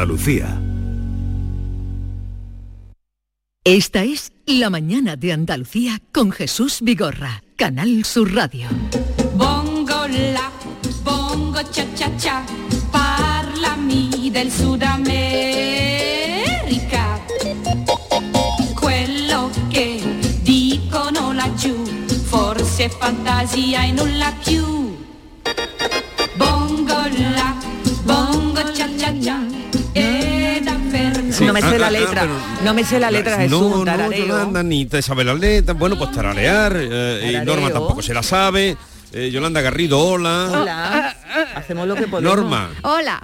Andalucía. Esta es La Mañana de Andalucía con Jesús Vigorra, Canal Sur Radio. Bongo la, bongo cha cha cha, parlami del Sud America. Quello che dicono laggiù, forse fantasia e nulla più. No me sé la Ah, ah, letra, no me sé la letra, Jesús, No, no. Yolanda, ni te sabe la letra. Bueno, pues tararear. eh, y. Norma tampoco se la sabe. Eh, Yolanda Garrido, hola. Hola, hacemos lo que podemos. Norma, Hola,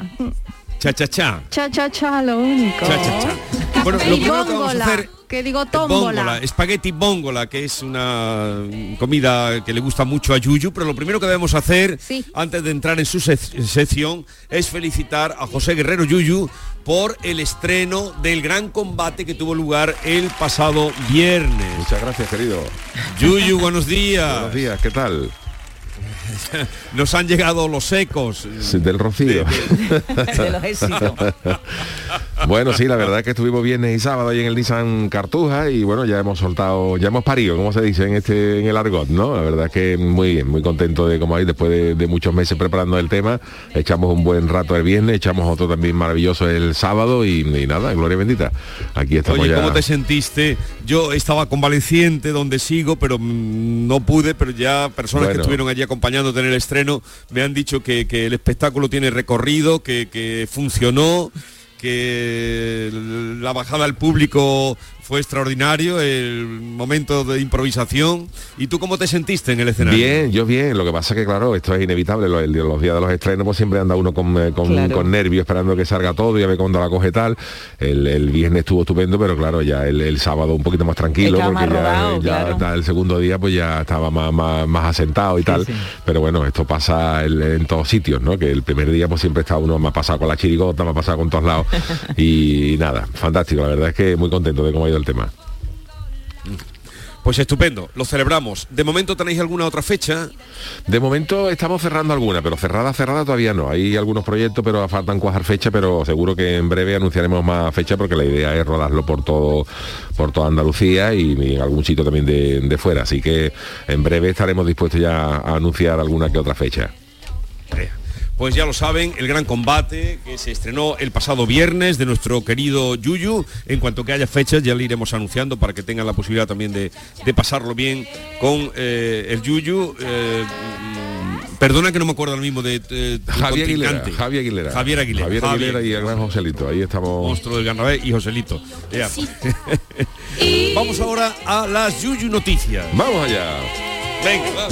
cha cha cha. cha cha cha, lo único. Cha cha cha. Bueno, lo primero que vamos a hacer que digo tómbola. espagueti bóngola, que es una comida que le gusta mucho a Yuyu, pero lo primero que debemos hacer Sí. antes de entrar en su sec- sección es felicitar a José Guerrero Yuyu por el estreno del gran combate que tuvo lugar el pasado viernes. Muchas gracias, querido. Yuyu, buenos días. Buenos días, ¿qué tal? Nos han llegado los ecos. Sí, Del Rocío. De los éxitos. bueno, sí, la verdad es que estuvimos viernes y sábado ahí en el Nissan Cartuja y bueno, ya hemos soltado, ya hemos parido, como se dice en este en el argot, ¿no? La verdad es que muy bien, muy contento de como ahí después de, de muchos meses preparando el tema, echamos un buen rato el viernes, echamos otro también maravilloso el sábado y, y nada, gloria bendita. Aquí estamos Oye, ya. ¿cómo te sentiste? Yo estaba convaleciente donde sigo, pero mm, no pude, pero ya personas que estuvieron allí acompañándote el estreno me han dicho que, el espectáculo tiene recorrido, que funcionó, que la bajada al público fue extraordinario, el momento de improvisación. ¿Y tú cómo te sentiste en el escenario? Bien, yo bien. Lo que pasa que, claro, esto es inevitable. Lo- el- Los, días de los estrenos pues siempre anda uno con, eh, con, Claro. con nervios esperando que salga todo y a ver cuándo la coge tal. El, el viernes estuvo estupendo, pero claro, ya el, el sábado un poquito más tranquilo porque más ya, rodado, ya claro. el segundo día pues ya estaba más, más, más asentado y tal. sí. Pero bueno, esto pasa el- en todos sitios, ¿no? Que el primer día pues siempre está uno más pasado con la chirigota, más pasado con todos lados. y nada, fantástico. La verdad es que muy contento de cómo ha ido el tema. Pues estupendo, lo celebramos. ¿De momento tenéis alguna otra fecha? De momento estamos cerrando alguna, pero cerrada, cerrada todavía no. Hay algunos proyectos, pero faltan cuajar fecha, pero seguro que en breve anunciaremos más fecha porque la idea es rodarlo por todo, por toda Andalucía y, y en algún sitio también de, de fuera. Así que en breve estaremos dispuestos ya a anunciar alguna que otra fecha. Pues ya lo saben, el gran combate que se estrenó el pasado viernes de nuestro querido Yuyu. En cuanto que haya fechas ya le iremos anunciando para que tengan la posibilidad también de, de pasarlo bien con eh, el Yuyu. Eh, perdona que no me acuerdo ahora mismo de eh, Javier Aguilera. Javier Aguilera. Javier Aguilera. Javier Aguilera y el gran Joselito. Ahí estamos. Monstruo del Garnabé y Joselito. Vamos ahora a las Yuyu noticias. Vamos allá. Venga.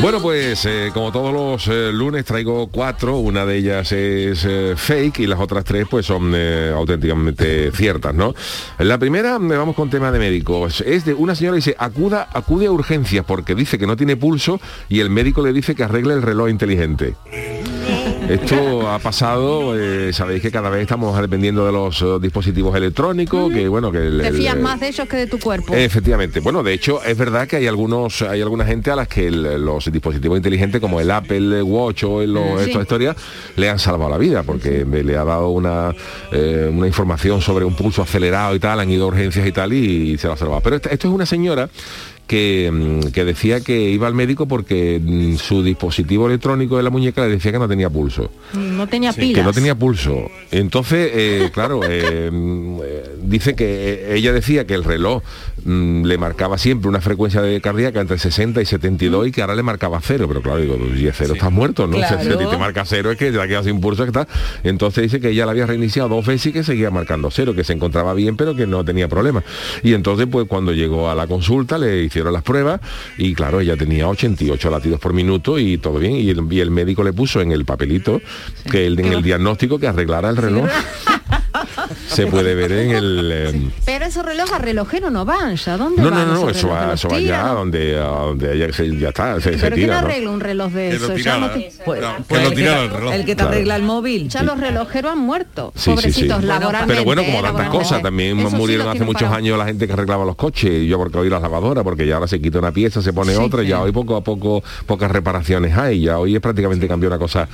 Bueno, pues eh, como todos los eh, lunes traigo cuatro, una de ellas es eh, fake y las otras tres pues son auténticamente ciertas, ¿no? La primera, me vamos con tema de médicos, es de una señora que dice, acuda, acude a urgencias porque dice que no tiene pulso y el médico le dice que arregle el reloj inteligente. Esto ha pasado, eh, sabéis que cada vez estamos dependiendo de los eh, dispositivos electrónicos, que bueno, que el- Te el- fías más de ellos que de tu cuerpo. Efectivamente. Bueno, de hecho, es verdad que hay algunos, hay alguna gente a las que el- los dispositivos inteligentes como el Apple Watch o el, o Sí. estas historias le han salvado la vida porque me le ha dado una, eh, una información sobre un pulso acelerado y tal, han ido a urgencias y tal y, se lo ha salvado. Pero esta- esto es una señora que, mm, que decía que iba al médico porque mm, su dispositivo electrónico de la muñeca le decía que no tenía pulso No tenía pilas. que no tenía pulso. Entonces, eh, claro, eh, mm, eh, dice que ella decía que el reloj mm, le marcaba siempre una frecuencia de cardíaca entre 60 y 72 y que ahora le marcaba cero. Pero claro, digo, y a cero estás muerto, ¿no? Claro. Si te marca cero es que ya queda sin pulso que está. Entonces dice que ella la había reiniciado dos veces y que seguía marcando cero, que se encontraba bien pero que no tenía problema. Y entonces pues cuando llegó a la consulta le hicieron las pruebas y claro, ella tenía 88 latidos por minuto y todo bien. Y el, y el médico le puso en el papelito que el, en el diagnóstico que arreglara el reloj. Se puede ver en el... eh, Pero esos relojes a relojero no van, ¿ya? ¿Dónde no, no, van no, esos eso va, eso va ¿Los ya tiran? donde, se- ya está, se, se ¿Pero quién tira, ¿no? arregla un reloj de Que lo eso? Ya, tirara. no te- Pues, No, que pues lo el, que te, el reloj. el que te Claro. arregla el móvil. ya los relojeros han muerto, Sí, sí, sí. pobrecitos, laboralmente. Pero bueno, como eh, tantas cosas, también Eso murieron hace muchos parado. años la gente que arreglaba los coches, y yo porque hoy las lavadoras, porque ya ahora se quita una pieza, se pone Sí, otra, y ya hoy poco a poco pocas reparaciones hay, ya hoy es prácticamente cambió una cosa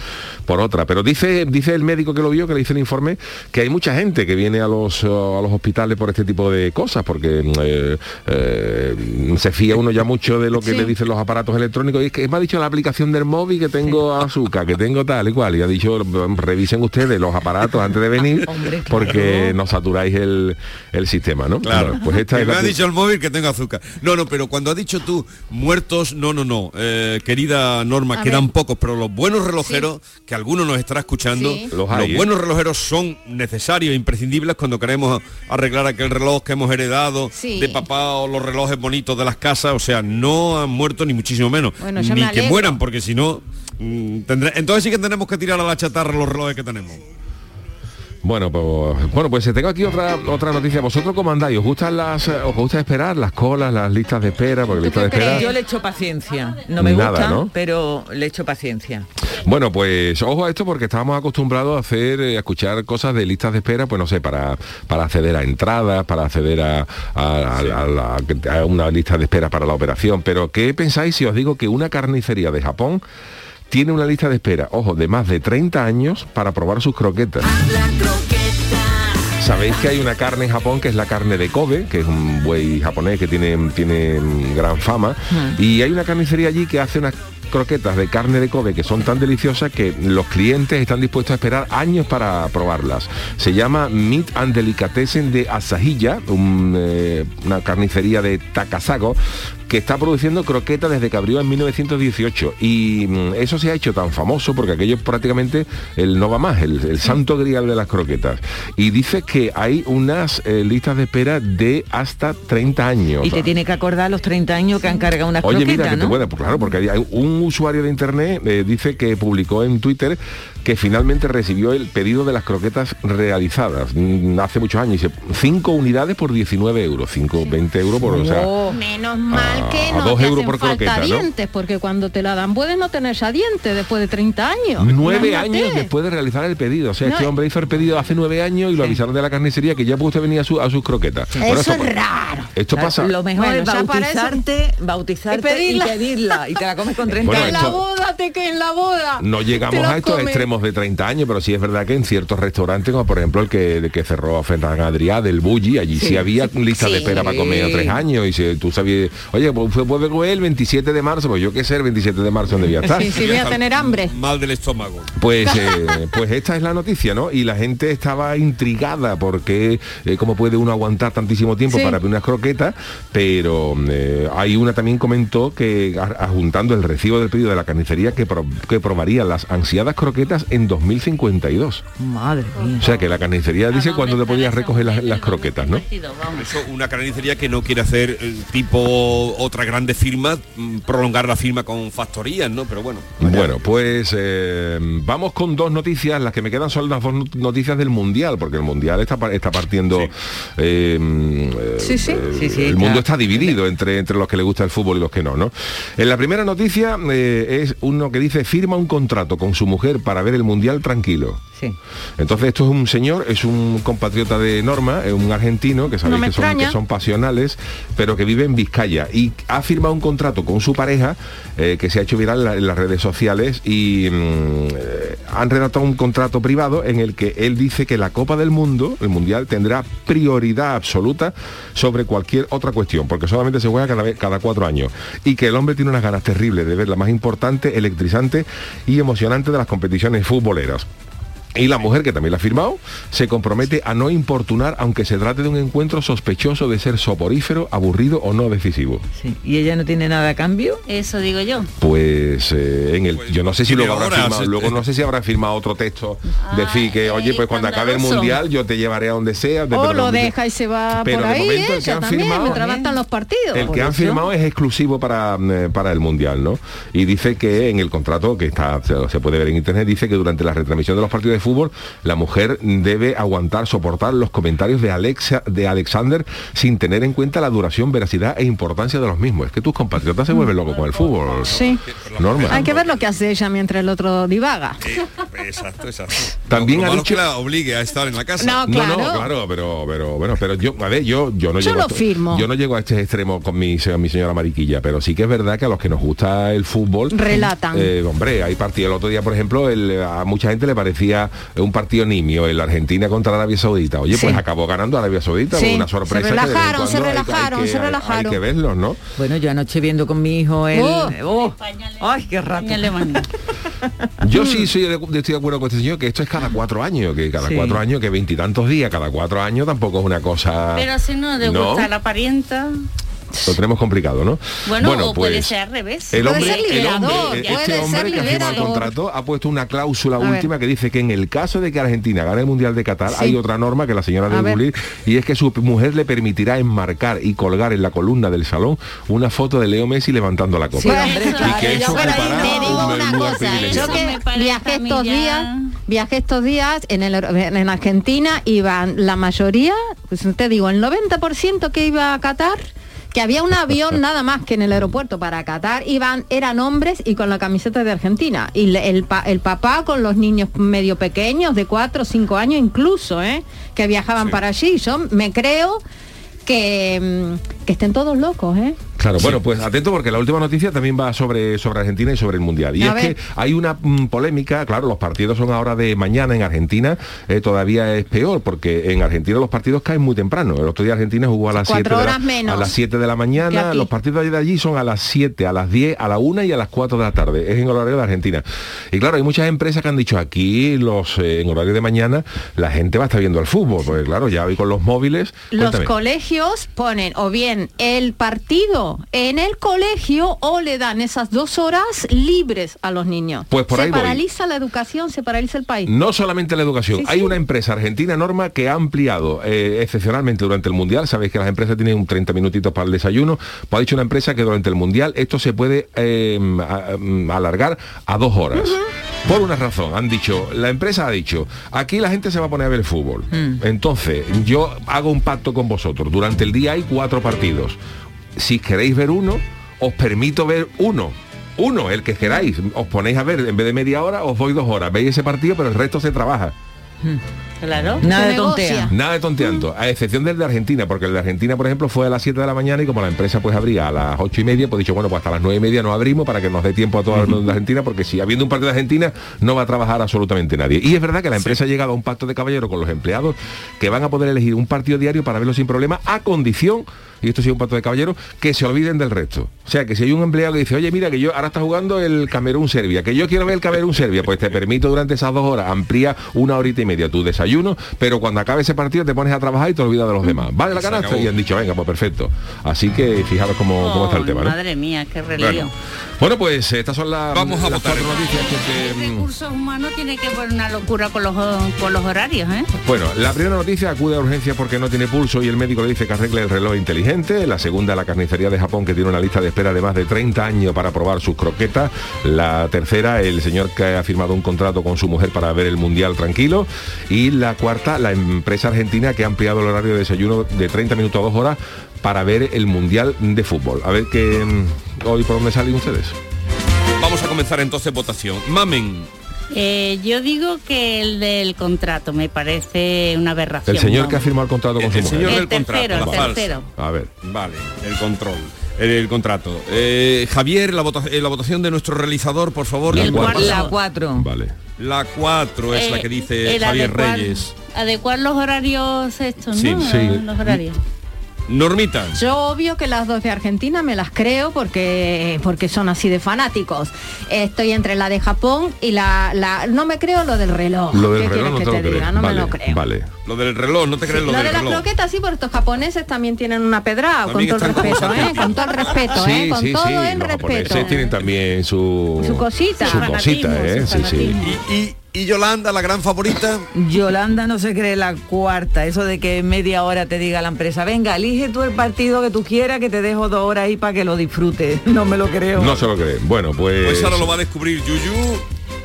por otra. Pero dice, dice el médico que lo vio, que le hizo el informe, que hay mucha gente que viene a los, eh, a los hospitales por este tipo de cosas, porque eh, eh, se fía uno ya mucho de lo que Sí. le dicen los aparatos electrónicos, y es que me ha dicho la aplicación del móvil que tengo azúcar, que tengo tal y cual, y ha dicho, revisen ustedes los aparatos antes de venir, Hombre, claro. porque no saturáis el, el sistema, ¿no? Claro, Bueno, pues esta es me la ha dicho el móvil que tengo azúcar. No, no, pero cuando has dicho tú muertos, no, no, no. Eh, querida Norma, A quedan ver. pocos, pero los buenos relojeros, que alguno nos estará escuchando, Sí. Los hay, buenos relojeros son necesarios e imprescindibles cuando queremos arreglar aquel reloj que hemos heredado Sí. de papá o los relojes bonitos de las casas. O sea, no han muerto ni muchísimo menos. Bueno, ni me que mueran, porque si no... mm, tendré- entonces sí que tenemos que tirar a la chatarra los relojes que tenemos. Bueno, pues, bueno, pues tengo aquí otra otra noticia. ¿Vosotros cómo andáis? ¿Os gustan las, eh, os gusta esperar las colas, las listas de espera? Porque listas de espera. Yo le echo paciencia. No me Nada, gusta, ¿no? pero le echo paciencia. Bueno, pues ojo a esto porque estábamos acostumbrados a hacer, eh, a escuchar cosas de listas de espera, pues no sé, para, para acceder a entradas, para acceder a, a- a- a la- a una lista de espera para la operación. Pero ¿qué pensáis si os digo que una carnicería de Japón tiene una lista de espera, ojo, de más de 30 años para probar sus croquetas? Sabéis que hay una carne en Japón que es la carne de Kobe, que es un buey japonés que tiene, tiene gran fama. Y hay una carnicería allí que hace unas croquetas de carne de Kobe que son tan deliciosas que los clientes están dispuestos a esperar años para probarlas. Se llama Meat and Delicatessen de Asahilla, un, eh, una carnicería de Takasago, que está produciendo croquetas desde que abrió en 1918. Y mm, eso se ha hecho tan famoso porque aquello es prácticamente el no va más, el, el santo grial de las croquetas. Y dice que hay unas eh, listas de espera de hasta 30 años. Y te tiene que acordar los 30 años que han cargado unas Oye, croquetas, mira, que te ¿no? puede, pues claro, porque hay- hay un usuario de internet eh, dice que publicó en Twitter que finalmente recibió el pedido de las croquetas realizadas mm, hace muchos años. Dice, 5 unidades por 19 euros, 5, 20 euros por, o sea, Oh, menos mal que a no dos te euros hacen por falta croqueta, ¿no? dientes, porque cuando te la dan puedes no tener ya dientes después de 30 años. Nueve Imagínate. años después de realizar el pedido. O sea, No, este hombre hizo el pedido hace nueve años y lo avisaron de la carnicería que ya puede usted venir a, su- a sus croquetas. Bueno, Eso esto, es raro. esto Claro, pasa. Lo mejor Bueno, es eso- bautizarte, bautizarte Y pedirla. y pedirla. Y te la comes con 30 Bueno, en la boda, te que en la boda. No llegamos a estos comes. De 30 años, pero sí es verdad que en ciertos restaurantes, como por ejemplo el que, el que cerró Ferran Adrià del Bulli, allí sí, había listas de espera para comer a tres años y si tú sabías, oye, pues fue- puede comer el 27 de marzo, pues yo qué sé, el 27 de marzo donde voy a estar. Sí, sí, voy a tener hambre. Mal del estómago. Pues, eh, pues esta es la noticia, ¿no? Y la gente estaba intrigada porque eh, cómo puede uno aguantar tantísimo tiempo Sí. para unas croquetas, pero eh, hay una también comentó que a- adjuntando el recibo del pedido de la carnicería que, pro- que probaría las ansiadas croquetas en 2052. Madre mía. O sea que la carnicería dice cuándo te podías recoger las, las croquetas, ¿no? Eso, una carnicería que no quiere hacer eh, tipo otra grande firma, mm, prolongar la firma con factorías, ¿no? Pero bueno. Bueno, pues eh, vamos con dos noticias. Las que me quedan son las dos not- noticias del Mundial, porque el Mundial está, está partiendo... eh, eh, Sí, sí. eh, Sí, sí, el mundo está dividido entre, entre los que le gusta el fútbol y los que no, ¿no? En la primera noticia eh, es uno que dice firma un contrato con su mujer para ver el Mundial tranquilo. Sí. Entonces esto es un señor, es un compatriota de Norma, es un argentino que sabéis No que, son, extraña. que son pasionales, pero que vive en Vizcaya y ha firmado un contrato con su pareja eh, que se ha hecho viral en, la- en las redes sociales y mm, eh, han redactado un contrato privado en el que él dice que la Copa del Mundo, el Mundial, tendrá prioridad absoluta sobre cualquier otra cuestión, porque solamente se juega cada, vez, cada cuatro años y que el hombre tiene unas ganas terribles de ver la más importante, electrizante y emocionante de las competiciones futboleras. Y la mujer, que también la ha firmado, se compromete a no importunar aunque se trate de un encuentro sospechoso de ser soporífero, aburrido o no decisivo. sí. ¿Y ella no tiene nada a cambio? Eso digo yo. Pues eh, en el, yo no sé si luego habrá firmado, luego no sé si habrá firmado otro texto, decir que, oye, pues cuando acabe el mundial yo te llevaré a donde sea. de- O pero- lo deja y se va pero por de ahí momento el que han también, firmado- mientras los partidos. El que han eso. firmado es exclusivo para, eh, para el Mundial, ¿no? Y dice que en el contrato, que está se, se puede ver en internet, dice que durante la retransmisión de los partidos de fútbol, la mujer debe aguantar, soportar los comentarios de Alexa, de Alexander sin tener en cuenta la duración, veracidad e importancia de los mismos. Es que tus compatriotas se vuelven locos con el fútbol. Sí. Norma. Hay que ver lo que hace ella mientras el otro divaga. Eh, exacto, exacto. También Lo ha malo dicho- es que la obligue a estar en la casa. No, No, claro. no, claro, pero, pero bueno, pero yo, a ver, yo, yo no Yo llego lo a, firmo. yo no llego a este extremo con mi, mi señora Mariquilla, pero sí que es verdad que a los que nos gusta el fútbol Relatan. eh, hombre, hay partidos. El otro día, por ejemplo, el- a mucha gente le parecía un partido nimio, el Argentina contra Arabia Saudita. Oye, Sí. pues acabó ganando Arabia Saudita, Sí, una se sorpresa. que de en relajaron, se cuando hay- hay relajaron, que- se relajaron. Hay que verlos, ¿no? Bueno, yo anoche viendo con mi hijo el... Oh. oh, España, ¡Ay, qué rato! España. Yo sí soy de, de- estoy de acuerdo con este señor que esto es cada cuatro años, que cada Sí. cuatro años, que veintitantos días, cada cuatro años tampoco es una cosa. Pero si no le ¿No? gusta la parienta, Lo tenemos complicado, ¿no? bueno, o puede pues, ser al revés. El Puede hombre, ser el hombre, liberador, puede este ser hombre que ha firmado el contrato ha puesto una cláusula A ver. última que dice que en el caso de que Argentina gane el Mundial de Qatar Sí. hay otra norma que la señora A debe cumplir y es que su mujer le permitirá enmarcar y colgar en la columna del salón una foto de Leo Messi levantando la copa. Sí, hombre, y claro, que eso Pero ocupará te digo un una lugar cosa, privilegiado. yo Eso me que parece viajé estos días, viajé estos días en, el, en Argentina, iban la mayoría, pues te digo, el 90% que iba a Qatar, que había un avión nada más que en el aeropuerto para Qatar, iban, eran hombres y con la camiseta de Argentina. Y el, el papá con los niños medio pequeños, de 4 o 5 años incluso, ¿eh? que viajaban para allí. Yo me creo que, mm, que estén todos locos, ¿eh? Claro, bueno, pues atento porque la última noticia también va sobre, sobre Argentina y sobre el Mundial. Y A es ver. que hay una mm, polémica, claro, los partidos son ahora de mañana en Argentina, eh, todavía es peor porque en Argentina los partidos caen muy temprano. El otro día Argentina jugó a las Cuatro 7 de, la, a las 7 de la mañana, los partidos de allí son a las 7, a las 10, a la 1 y a las 4 de la tarde. Es en horario de Argentina. Y claro, hay muchas empresas que han dicho aquí los eh, en horario de mañana la gente va a estar viendo el fútbol, porque claro, ya hoy con los móviles. Los Cuéntame. colegios ponen o bien el partido en el colegio o le dan esas dos horas libres a los niños. Pues por se ahí voy. paraliza la educación, se paraliza el país. No solamente la educación, Sí, hay sí. una empresa argentina, Norma, que ha ampliado eh, excepcionalmente durante el Mundial, sabéis que las empresas tienen un 30 minutitos para el desayuno, pues ha dicho una empresa que durante el Mundial esto se puede eh, mm, alargar a dos horas. Por una razón, han dicho, la empresa ha dicho, aquí la gente se va a poner a ver fútbol. Entonces, yo hago un pacto con vosotros. Durante el día hay cuatro partidos. Si queréis ver uno, os permito ver uno. Uno, el que queráis. Os ponéis a ver, en vez de media hora, os doy dos horas. Veis ese partido, pero el resto se trabaja. Claro. Nada de tontea. Nada de tonteando, a excepción del de Argentina, porque el de Argentina, por ejemplo, fue a las 7 de la mañana y como la empresa pues abría a las 8 y media, pues dicho, bueno, pues hasta las 9 y media no abrimos para que nos dé tiempo a toda la de Argentina, porque si habiendo un partido de Argentina no va a trabajar absolutamente nadie. Y es verdad que la empresa ha llegado a un pacto de caballero con los empleados que van a poder elegir un partido diario para verlo sin problema, a condición y esto sí es un pacto de caballero, que se olviden del resto. O sea, que si hay un empleado que dice, oye, mira, que yo ahora está jugando el Camerún-Serbia, que yo quiero ver el Camerún-Serbia, pues te permito durante esas dos horas, amplía una horita y media tu desayuno, pero cuando acabe ese partido te pones a trabajar y te olvidas de los demás. ¿Vale la canasta? Y han dicho, venga, pues perfecto. Así que fijaros cómo, cómo está el tema, ¿no? Madre mía, qué relío. Bueno, Bueno, pues eh, estas son las, Vamos a las votar, cuatro noticias que... que, mm, Recursos humanos tiene que poner una locura con los, con los horarios, ¿eh? Bueno, la primera noticia acude a urgencia porque no tiene pulso y el médico le dice que arregle el reloj inteligente. La segunda, la carnicería de Japón que tiene una lista de espera de más de 30 años para probar sus croquetas. La tercera, el señor que ha firmado un contrato con su mujer para ver el mundial tranquilo. Y la cuarta, la empresa argentina que ha ampliado el horario de desayuno de 30 minutos a 2 horas para ver el mundial de fútbol. A ver qué mm, hoy por dónde salen ustedes. Vamos a comenzar entonces votación. Mamen, Eh, yo digo que el del contrato me parece una aberración. El señor que ha firmado el contrato con El- su el mujer. señor- el del contrato, tercero, el. A ver. vale, el control, el, el contrato. Eh, Javier, la, vota- eh, la votación de nuestro realizador, por favor. El. La 4. Vale. La 4 es la Eh, que dice Javier adecuar- Reyes. Adecuar los horarios estos, Sí, ¿no? sí. Los horarios. Normita. Yo obvio que las dos de Argentina me las creo porque porque son así de fanáticos. Estoy entre la de Japón y la, la no me creo lo del reloj. Lo del ¿Qué reloj no te que lo te diga? crees. No vale, me lo creo. Vale. Lo del reloj, no te crees lo, Lo del de las reloj. croquetas sí, porque estos japoneses también tienen una pedrada, con todo el están como respeto, ¿eh? sargentos. Con todo el respeto, ¿eh? Con todo el respeto. tienen también su Su cosita. su Su cosita, ¿eh? su Sí, sí. fanatismo. Y, y- y Yolanda, la gran favorita. Yolanda no se cree la cuarta, eso de que en media hora te diga la empresa, venga, elige tú el partido que tú quieras, que te dejo dos horas ahí para que lo disfrutes. No me lo creo. No se lo creen. Bueno, pues. Pues ahora lo va a descubrir Yuyu.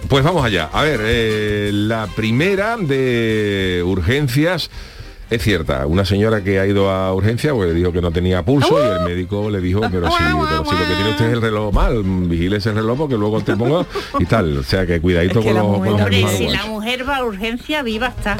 Pues vamos allá. A ver, eh, la primera de urgencias es cierta. Una señora que ha ido a urgencia pues le dijo que no tenía pulso y el médico le dijo, pero si, pero si lo que tiene usted es el reloj mal, vigile ese reloj porque luego te pongo y tal. O sea que cuidadito Es que con, los, mujer con los Hombre, si la mujer va a urgencia, viva está.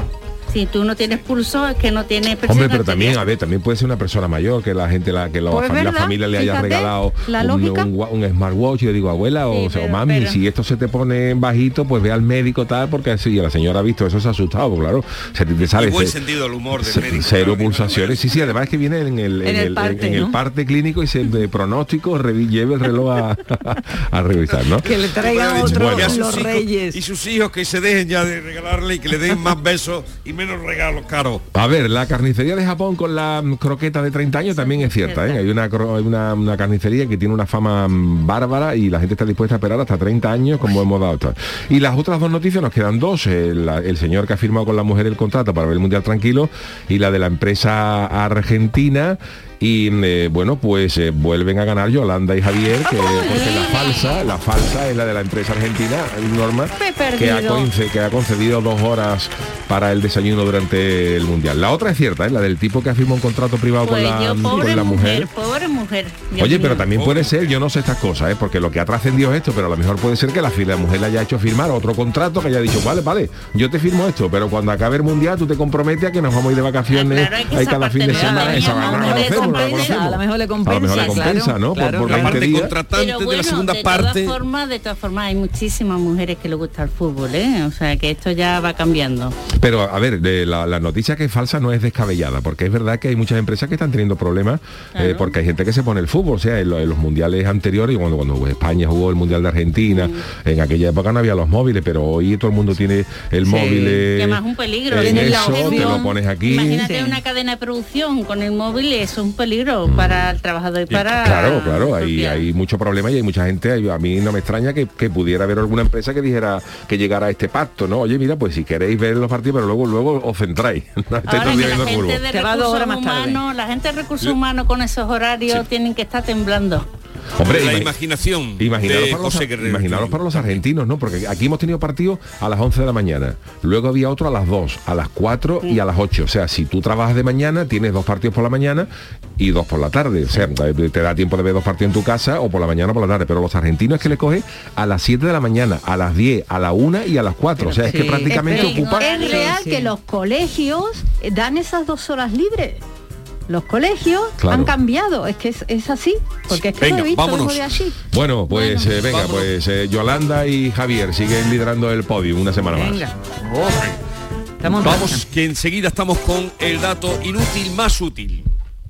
Si tú no tienes pulso, es que no tienes presión Hombre, pero también, a ver, también puede ser una persona mayor que la gente, la, que la, Pues familia, la verdad, familia le haya regalado la un, un un smartwatch. Yo digo, abuela, o, Sí, sea, o pero- mami, pero- si esto se te pone bajito, pues ve al médico tal, porque si la señora ha visto eso se ha asustado, pues claro. Se te, te sale Y buen sentido del humor del médico. cero claro, pulsaciones. Sí, sí, además es que viene en el, En el parte, en el ¿no? parte clínico y se de pronóstico lleve el reloj a, a revisar, ¿no? Que le traigan Bueno, otro y los hijos- reyes. Y sus hijos que se dejen ya de regalarle y que le den más besos y menos regalos caros. A ver, la carnicería de Japón con la mm, croqueta de 30 años también es cierta. ¿eh? Hay una, una, una carnicería que tiene una fama mm, bárbara y la gente está dispuesta a esperar hasta 30 años como hemos dado. hasta- Y las otras dos noticias nos quedan dos. El señor que ha firmado con la mujer el contrato para ver el Mundial tranquilo y la de la empresa argentina. Y eh, bueno, pues eh, vuelven a ganar Yolanda y Javier, que porque la falsa, la falsa es la de la empresa argentina, Norma, que ha, que ha concedido dos horas para el desayuno durante el mundial. La otra es cierta, ¿eh? la del tipo que ha firmado un contrato privado Pues con, la, yo, con la mujer. pobre mujer. Dios Oye, mío. pero también puede ser, yo no sé estas cosas, porque lo que ha trascendido es esto, pero a lo mejor puede ser que la, la mujer le haya hecho firmar otro contrato que haya dicho, vale, vale, yo te firmo esto, pero cuando acabe el mundial tú te comprometes a que nos vamos a ir de vacaciones Ah, claro, hay cada fin de semana. Esa no no no compensa, a lo mejor le A lo mejor le compensa, compensa, claro, ¿no? Por- claro. por La 20 parte días. contratante Pero de bueno, la segunda de parte. todas formas, de todas formas, hay muchísimas mujeres que les gusta el fútbol, ¿eh? O sea, que esto ya va cambiando. Pero a ver, de la, la noticia que es falsa no es descabellada, porque es verdad que hay muchas empresas que están teniendo problemas, eh, Claro. porque hay gente que se pone el fútbol, o sea, en, lo- en los mundiales anteriores, cuando, cuando España jugó el Mundial de Argentina, en aquella época no había los móviles, pero hoy todo el mundo tiene el Sí. móvil eh, Que más un peligro. en la eso, te lo pones aquí. Imagínate Sí. una cadena de producción con el móvil, eso es un peligro para el trabajador y para... Claro, claro, hay, hay mucho problema y hay mucha gente, hay- a mí no me extraña que, que pudiera haber alguna empresa que dijera que llegara a este pacto, ¿no? Oye, mira, pues si queréis ver los partidos, pero luego luego os centráis. Ahora que la gente de recursos humanos, la gente de recursos humanos con esos horarios tienen que estar temblando. Hombre, la imagi- imaginación Imaginaros, de para los, imaginaros para los argentinos, ¿no? Porque aquí hemos tenido partidos a las 11 de la mañana, luego había otro a las 2, a las 4 y a las 8. O sea, si tú trabajas de mañana, tienes dos partidos por la mañana y dos por la tarde. O sea, te da tiempo de ver dos partidos en tu casa o por la mañana o por la tarde. Pero los argentinos es que le coge a las 7 de la mañana, a las 10, a la 1 y a las 4. O sea, es que prácticamente Es que- ocupa... Sí, Es real sí. que los colegios eh, dan esas dos horas libres. Los colegios Claro. han cambiado, es que es, es así, porque es que Venga, lo he visto vámonos. de allí. Bueno, pues Bueno, eh, venga, vámonos. pues eh, Yolanda y Javier siguen liderando el podio una semana más. Vamos, que enseguida estamos con el dato inútil más útil.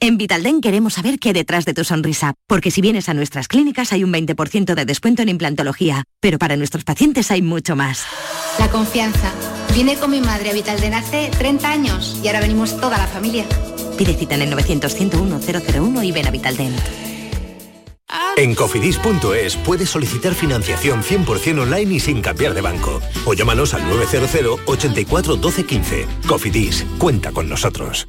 En Vitalden queremos saber qué hay detrás de tu sonrisa, porque si vienes a nuestras clínicas hay un 20% de descuento en implantología, pero para nuestros pacientes hay mucho más. La confianza. Vine con mi madre a Vitalden hace 30 años y ahora venimos toda la familia. Pide cita en el 900-101-001 y ven a Vitalden. En cofidis.es puedes solicitar financiación 100% online y sin cambiar de banco. O llámanos al 900 84 12 15. Cofidis, cuenta con nosotros.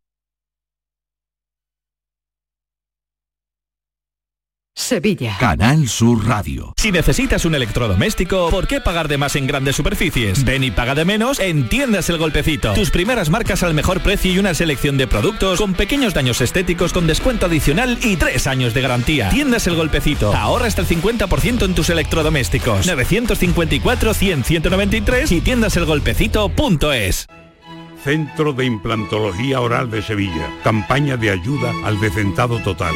Sevilla. Canal Sur Radio. Si necesitas un electrodoméstico, ¿por qué pagar de más en grandes superficies? Ven y paga de menos en Tiendas El Golpecito. Tus primeras marcas al mejor precio y una selección de productos con pequeños daños estéticos con descuento adicional y tres años de garantía. Tiendas El Golpecito. Ahorra hasta el 50% en tus electrodomésticos. 954 100 193 y tiendaselgolpecito.es. Centro de Implantología Oral de Sevilla. Campaña de ayuda al decentado total.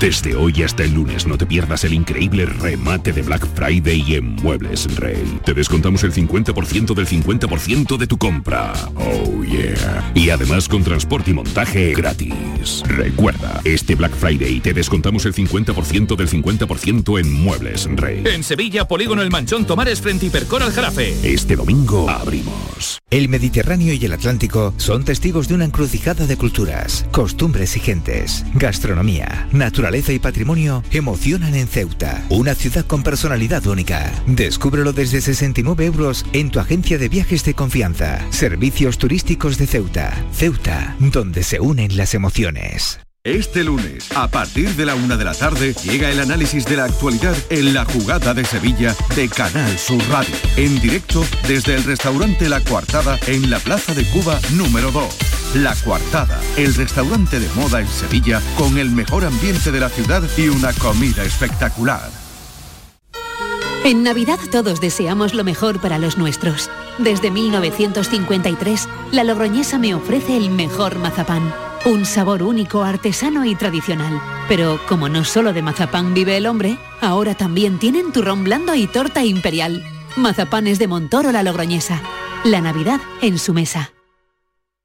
Desde hoy hasta el lunes no te pierdas el increíble remate de Black Friday en Muebles Rey. Te descontamos el 50% del 50% de tu compra. Oh yeah. Y además con transporte y montaje gratis. Recuerda, este Black Friday te descontamos el 50% del 50% en Muebles Rey. En Sevilla, Polígono El Manchón Tomares frente Hipercor al Jarafe. Este domingo abrimos. El Mediterráneo y el Atlántico son testigos de una encrucijada de culturas, costumbres y gentes, gastronomía, naturaleza y patrimonio emocionan en Ceuta, una ciudad con personalidad única. Descúbrelo desde 69 euros en tu agencia de viajes de confianza. Servicios turísticos de Ceuta. Ceuta, donde se unen las emociones. Este lunes, a partir de la una de la tarde, llega el análisis de la actualidad en la jugada de Sevilla de Canal Sur Radio. En directo desde el restaurante La Coartada en la Plaza de Cuba número 2. La Coartada, el restaurante de moda en Sevilla con el mejor ambiente de la ciudad y una comida espectacular. En Navidad todos deseamos lo mejor para los nuestros. Desde 1953, la Logroñesa me ofrece el mejor mazapán. Un sabor único, artesano y tradicional. Pero como no solo de mazapán vive el hombre, ahora también tienen turrón blando y torta imperial. Mazapanes de Montoro la Logroñesa. La Navidad en su mesa.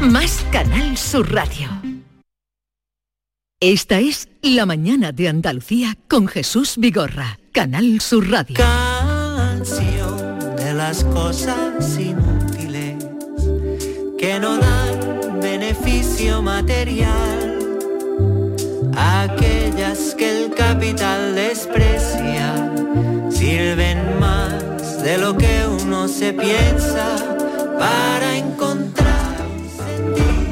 más Canal Sur Radio. Esta es La mañana de Andalucía con Jesús Vigorra, Canal Sur Radio. canción de las cosas inútiles que no dan beneficio material, aquellas que el capital desprecia, sirven más de lo que uno se piensa para encontrar.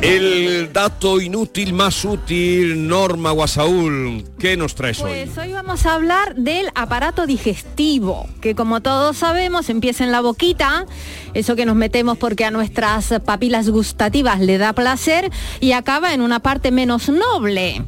El dato inútil más útil, Norma Guasaúl, ¿qué nos traes hoy? Pues hoy vamos a hablar del aparato digestivo, que como todos sabemos empieza en la boquita, eso que nos metemos porque a nuestras papilas gustativas le da placer y acaba en una parte menos noble.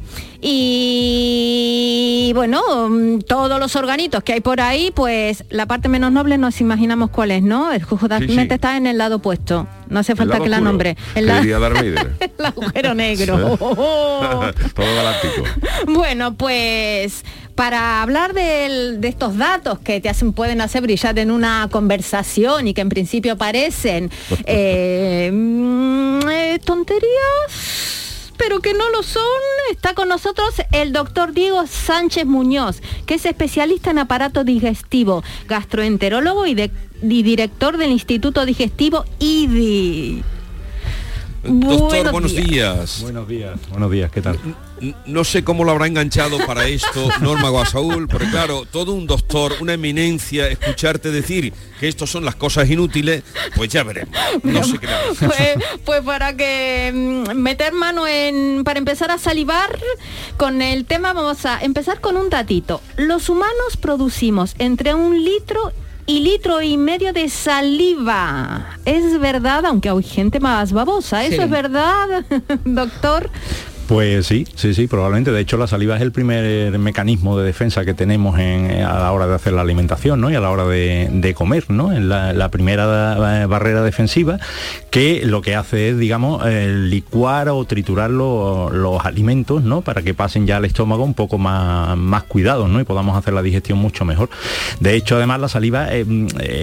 Y bueno, mm, todos los organitos que hay por ahí, pues la parte menos noble nos imaginamos cuál es, ¿no? El justamente Sí, sí. está en el lado opuesto. No hace falta que la nombre. El, la- el agujero negro. Todo galáctico. Bueno, pues para hablar de estos datos que te hacen, pueden hacer brillar en una conversación y que en principio parecen eh, mm, eh, tonterías, pero que no lo son, está con nosotros el doctor Diego Sánchez Muñoz, que es especialista en aparato digestivo, gastroenterólogo y, director del Instituto Digestivo IDI. Doctor, buenos días. Buenos días. Buenos días, ¿qué tal? No sé cómo lo habrá enganchado para esto Norma Guasaúl, porque claro, todo un doctor, una eminencia, escucharte decir que estos son las cosas inútiles, pues ya veremos. No sé qué pues, pues para que mm, meter mano en para empezar a salivar con el tema vamos a empezar con un datito los humanos producimos entre un litro y litro y medio de saliva es verdad aunque hay gente más babosa eso Sí. es verdad doctor Pues sí, sí, sí, probablemente. De hecho, la saliva es el primer mecanismo de defensa que tenemos en- eh, a la hora de hacer la alimentación, ¿no? Y a la hora de, de comer, ¿no? Es la, la primera eh, barrera defensiva que lo que hace es, digamos, eh, licuar o triturar lo- los alimentos, ¿no? Para que pasen ya al estómago un poco más, más cuidados, ¿no? Y podamos hacer la digestión mucho mejor. De hecho, además, la saliva eh,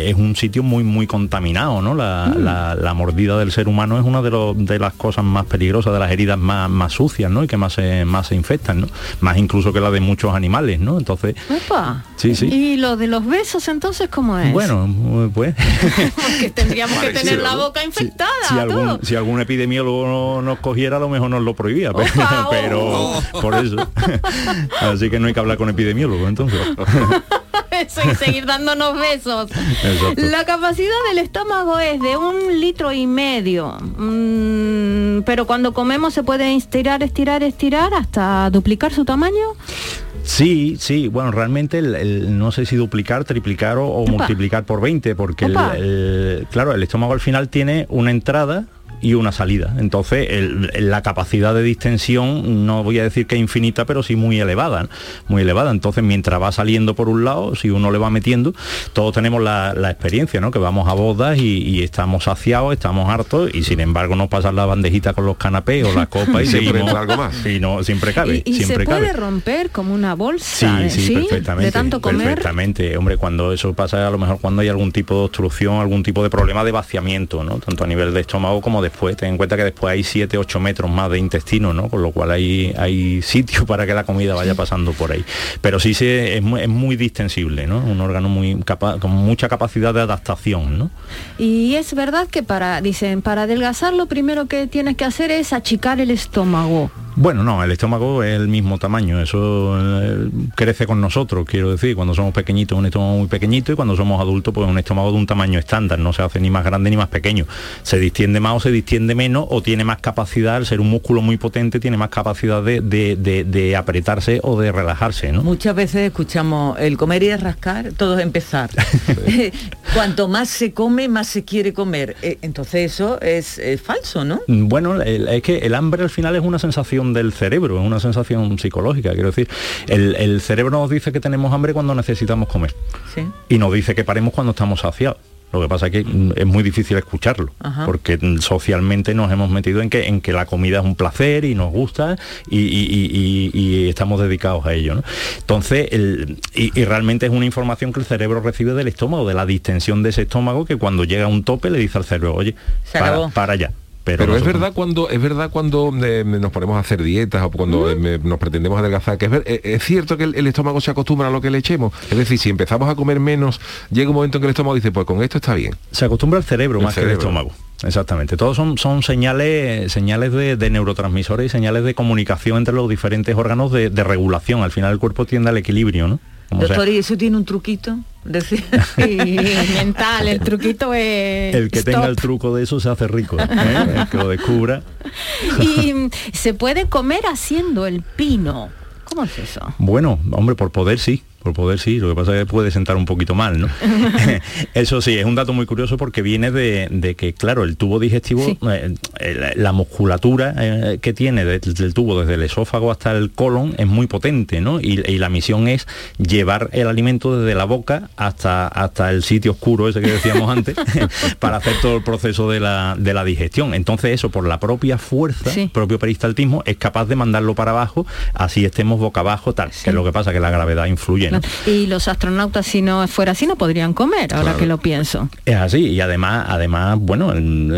es un sitio muy, muy contaminado, ¿no? La, la- la mordida del ser humano es una de, los- de las cosas más peligrosas, de las heridas más, más sucias sucias, ¿no? Y que más se, más se infectan, ¿no? Más incluso que la de muchos animales, ¿no? Entonces, Epa. sí, sí. ¿Y lo de los besos entonces cómo es? Bueno, pues Porque tendríamos que tener la boca infectada. si tú. algún, si algún epidemiólogo no- nos cogiera, a lo mejor nos lo prohibía, pero, Opa, pero por eso. Así que no hay que hablar con epidemiólogo, entonces. Eso y seguir dándonos besos. Exacto. La capacidad del estómago es de un litro y medio. Mm, pero cuando comemos se puede estirar, estirar, estirar hasta duplicar su tamaño. Sí, sí, bueno, realmente el- el- no sé si duplicar, triplicar o, o multiplicar por 20, porque el- claro, el estómago al final tiene una entrada y una salida. Entonces, el- el- la capacidad de distensión, no voy a decir que infinita, pero sí muy elevada, ¿no? muy elevada. Entonces, mientras va saliendo por un lado, si uno le va metiendo, todos tenemos la, la experiencia, ¿no? Que vamos a bodas y, y estamos saciados, estamos hartos, y sin embargo nos pasan la bandejita con los canapés o la copa y Y siempre seguimos- algo más. Y no, siempre cabe, y y se siempre puede cabe. romper como una bolsa. Sí, sí, perfectamente. De tanto comer. Perfectamente. Hombre, cuando eso pasa, a lo mejor cuando hay algún tipo de obstrucción, algún tipo de problema de vaciamiento, ¿no? Tanto a nivel de estómago como después. Ten en cuenta que después hay 7, 8 metros más de intestino, ¿no? Con lo cual hay, hay sitio para que la comida vaya pasando por ahí. Pero sí se, es, muy, es muy distensible, ¿no? Un órgano muy capa- con mucha capacidad de adaptación, ¿no? Y es verdad que para, dicen, para adelgazar lo primero que tienes que hacer es achicar el estómago. Bueno, no, el estómago es el mismo tamaño, eso eh, crece con nosotros, quiero decir, cuando somos pequeñitos un estómago muy pequeñito y cuando somos adultos pues un estómago de un tamaño estándar, no se hace ni más grande ni más pequeño, se distiende más o se distiende menos o tiene más capacidad, al ser un músculo muy potente, tiene más capacidad de, de- de- de apretarse o de relajarse, ¿no? Muchas veces escuchamos el comer y el rascar, todo es empezar. Cuanto más se come, más se quiere comer. Eh, Entonces eso es, es falso, ¿no? Bueno, es que el hambre al final es una sensación del cerebro, es una sensación psicológica, quiero decir, el, el cerebro nos dice que tenemos hambre cuando necesitamos comer. Sí. y nos dice que paremos cuando estamos saciados. Lo que pasa es que mm, es muy difícil escucharlo, Ajá. porque mm, socialmente nos hemos metido en que, en que la comida es un placer y nos gusta y, y- y- y- y estamos dedicados a ello. ¿no? Entonces, el- y, realmente es una información que el cerebro recibe del estómago, de la distensión de ese estómago, que cuando llega a un tope le dice al cerebro, oye, para allá. Pero, Pero, es verdad cuando es verdad cuando eh, nos ponemos a hacer dietas o cuando eh, me- nos pretendemos adelgazar, que es, ver- eh, es cierto que el, el estómago se acostumbra a lo que le echemos. Es decir, si empezamos a comer menos, llega un momento en que el estómago dice, pues con esto está bien. se acostumbra al cerebro El más que cerebro. estómago. Exactamente. Todos son, son señales, señales de, de neurotransmisores y señales de comunicación entre los diferentes órganos de, de regulación. Al final el cuerpo tiende al equilibrio, ¿no? Como sea, Doctor, ¿y eso tiene un truquito? Decir- Y mental, el truquito es... el que stop. tenga el truco de eso se hace rico. ¿eh? El que lo descubra. Y mm, se puede comer haciendo el pino. ¿Cómo es eso? Bueno, hombre, por poder sí. Por poder sí, lo que pasa es que puede sentar un poquito mal, ¿no? Eso sí, es un dato muy curioso porque viene de, de que, claro, el tubo digestivo, eh, eh, la musculatura eh, que tiene de- del tubo desde el esófago hasta el colon es muy potente, ¿no? Y, y la misión es llevar el alimento desde la boca hasta, hasta el sitio oscuro ese que decíamos antes, para hacer todo el proceso de la, de la digestión. Entonces eso, por la propia fuerza, propio peristaltismo, es capaz de mandarlo para abajo, así estemos boca abajo, tal. Que es lo que pasa, que la gravedad influye, ¿no? Y los astronautas, si no fuera así, no podrían comer, ahora que lo pienso. Es así, y además, además, bueno,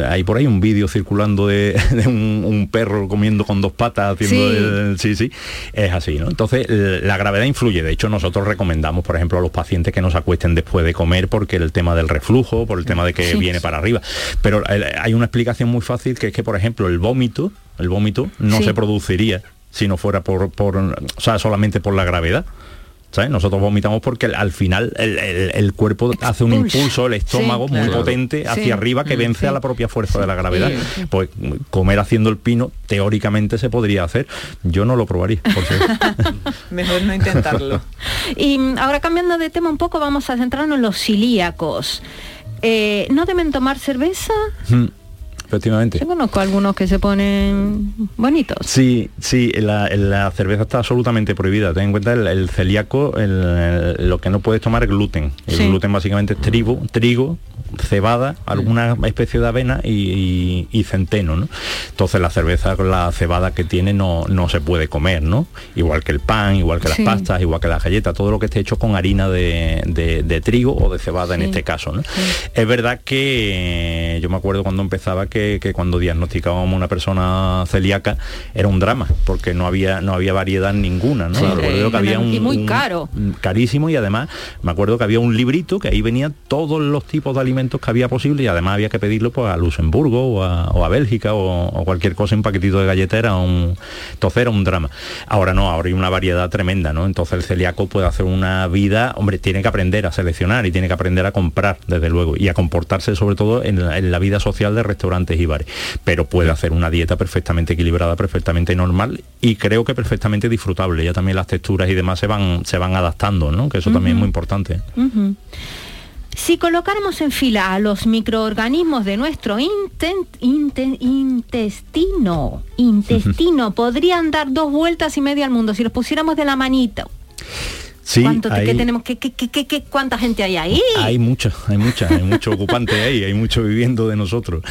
hay por ahí un vídeo circulando de, de un, un perro comiendo con dos patas, haciendo Sí. el- sí, sí, es así, ¿no? Entonces, la gravedad influye. De hecho, nosotros recomendamos, por ejemplo, a los pacientes que no se acuesten después de comer porque el tema del reflujo, por el tema de que Sí. viene para arriba. Pero el- hay una explicación muy fácil que es que, por ejemplo, el vómito, el vómito no Sí. se produciría si no fuera por, por, o sea, solamente por la gravedad. ¿Sabes? Nosotros vomitamos porque al final el, el- el cuerpo hace un impulso, el estómago Sí, muy claro. potente hacia Sí. arriba que Mm, vence sí. a la propia fuerza de la gravedad. Pues comer haciendo el pino teóricamente se podría hacer. Yo no lo probaría. por. Mejor no intentarlo. Y ahora cambiando de tema un poco, vamos a centrarnos en los celíacos. Eh, ¿No deben tomar cerveza? Mm, Efectivamente. Yo conozco algunos que se ponen bonitos. Sí, sí, la, la cerveza está absolutamente prohibida. Ten en cuenta el, el celíaco, el- el- lo que no puedes tomar es gluten. El Sí. gluten básicamente es trigo, trigo cebada, alguna especie de avena y, y- y centeno, ¿no? Entonces la cerveza con la cebada que tiene no, no se puede comer, ¿no? Igual que el pan, igual que las Sí. pastas, igual que las galletas, todo lo que esté hecho con harina de, de- de trigo o de cebada en este caso, ¿no? Es verdad que eh, yo me acuerdo cuando empezaba que, que cuando diagnosticábamos una persona celíaca era un drama, porque no había, no había variedad ninguna, ¿no? Que había un, y muy un- caro. carísimo y además me acuerdo que había un librito que ahí venían todos los tipos de alimentos que había posible y además había que pedirlo pues a Luxemburgo o a, o a Bélgica o, o cualquier cosa, un paquetito de galletera, un... entonces era un drama. Ahora no, ahora hay una variedad tremenda, ¿no? Entonces el celíaco puede hacer una vida, hombre, tiene que aprender a seleccionar y tiene que aprender a comprar, desde luego, y a comportarse sobre todo en la, en la vida social de restaurantes y bares. Pero puede hacer una dieta perfectamente equilibrada, perfectamente normal y creo que perfectamente disfrutable. Ya también las texturas y demás se van, se van adaptando, ¿no? Que eso también es muy importante. Si colocáramos en fila a los microorganismos de nuestro intestino, intestino, podrían dar dos vueltas y media al mundo si los pusiéramos de la manita. Sí, ¿Cuánto hay- qué tenemos? ¿Qué, qué, qué, qué- qué- ¿Cuánta gente hay ahí? Hay muchas, hay muchas, hay mucho ocupante ahí, hay mucho viviendo de nosotros.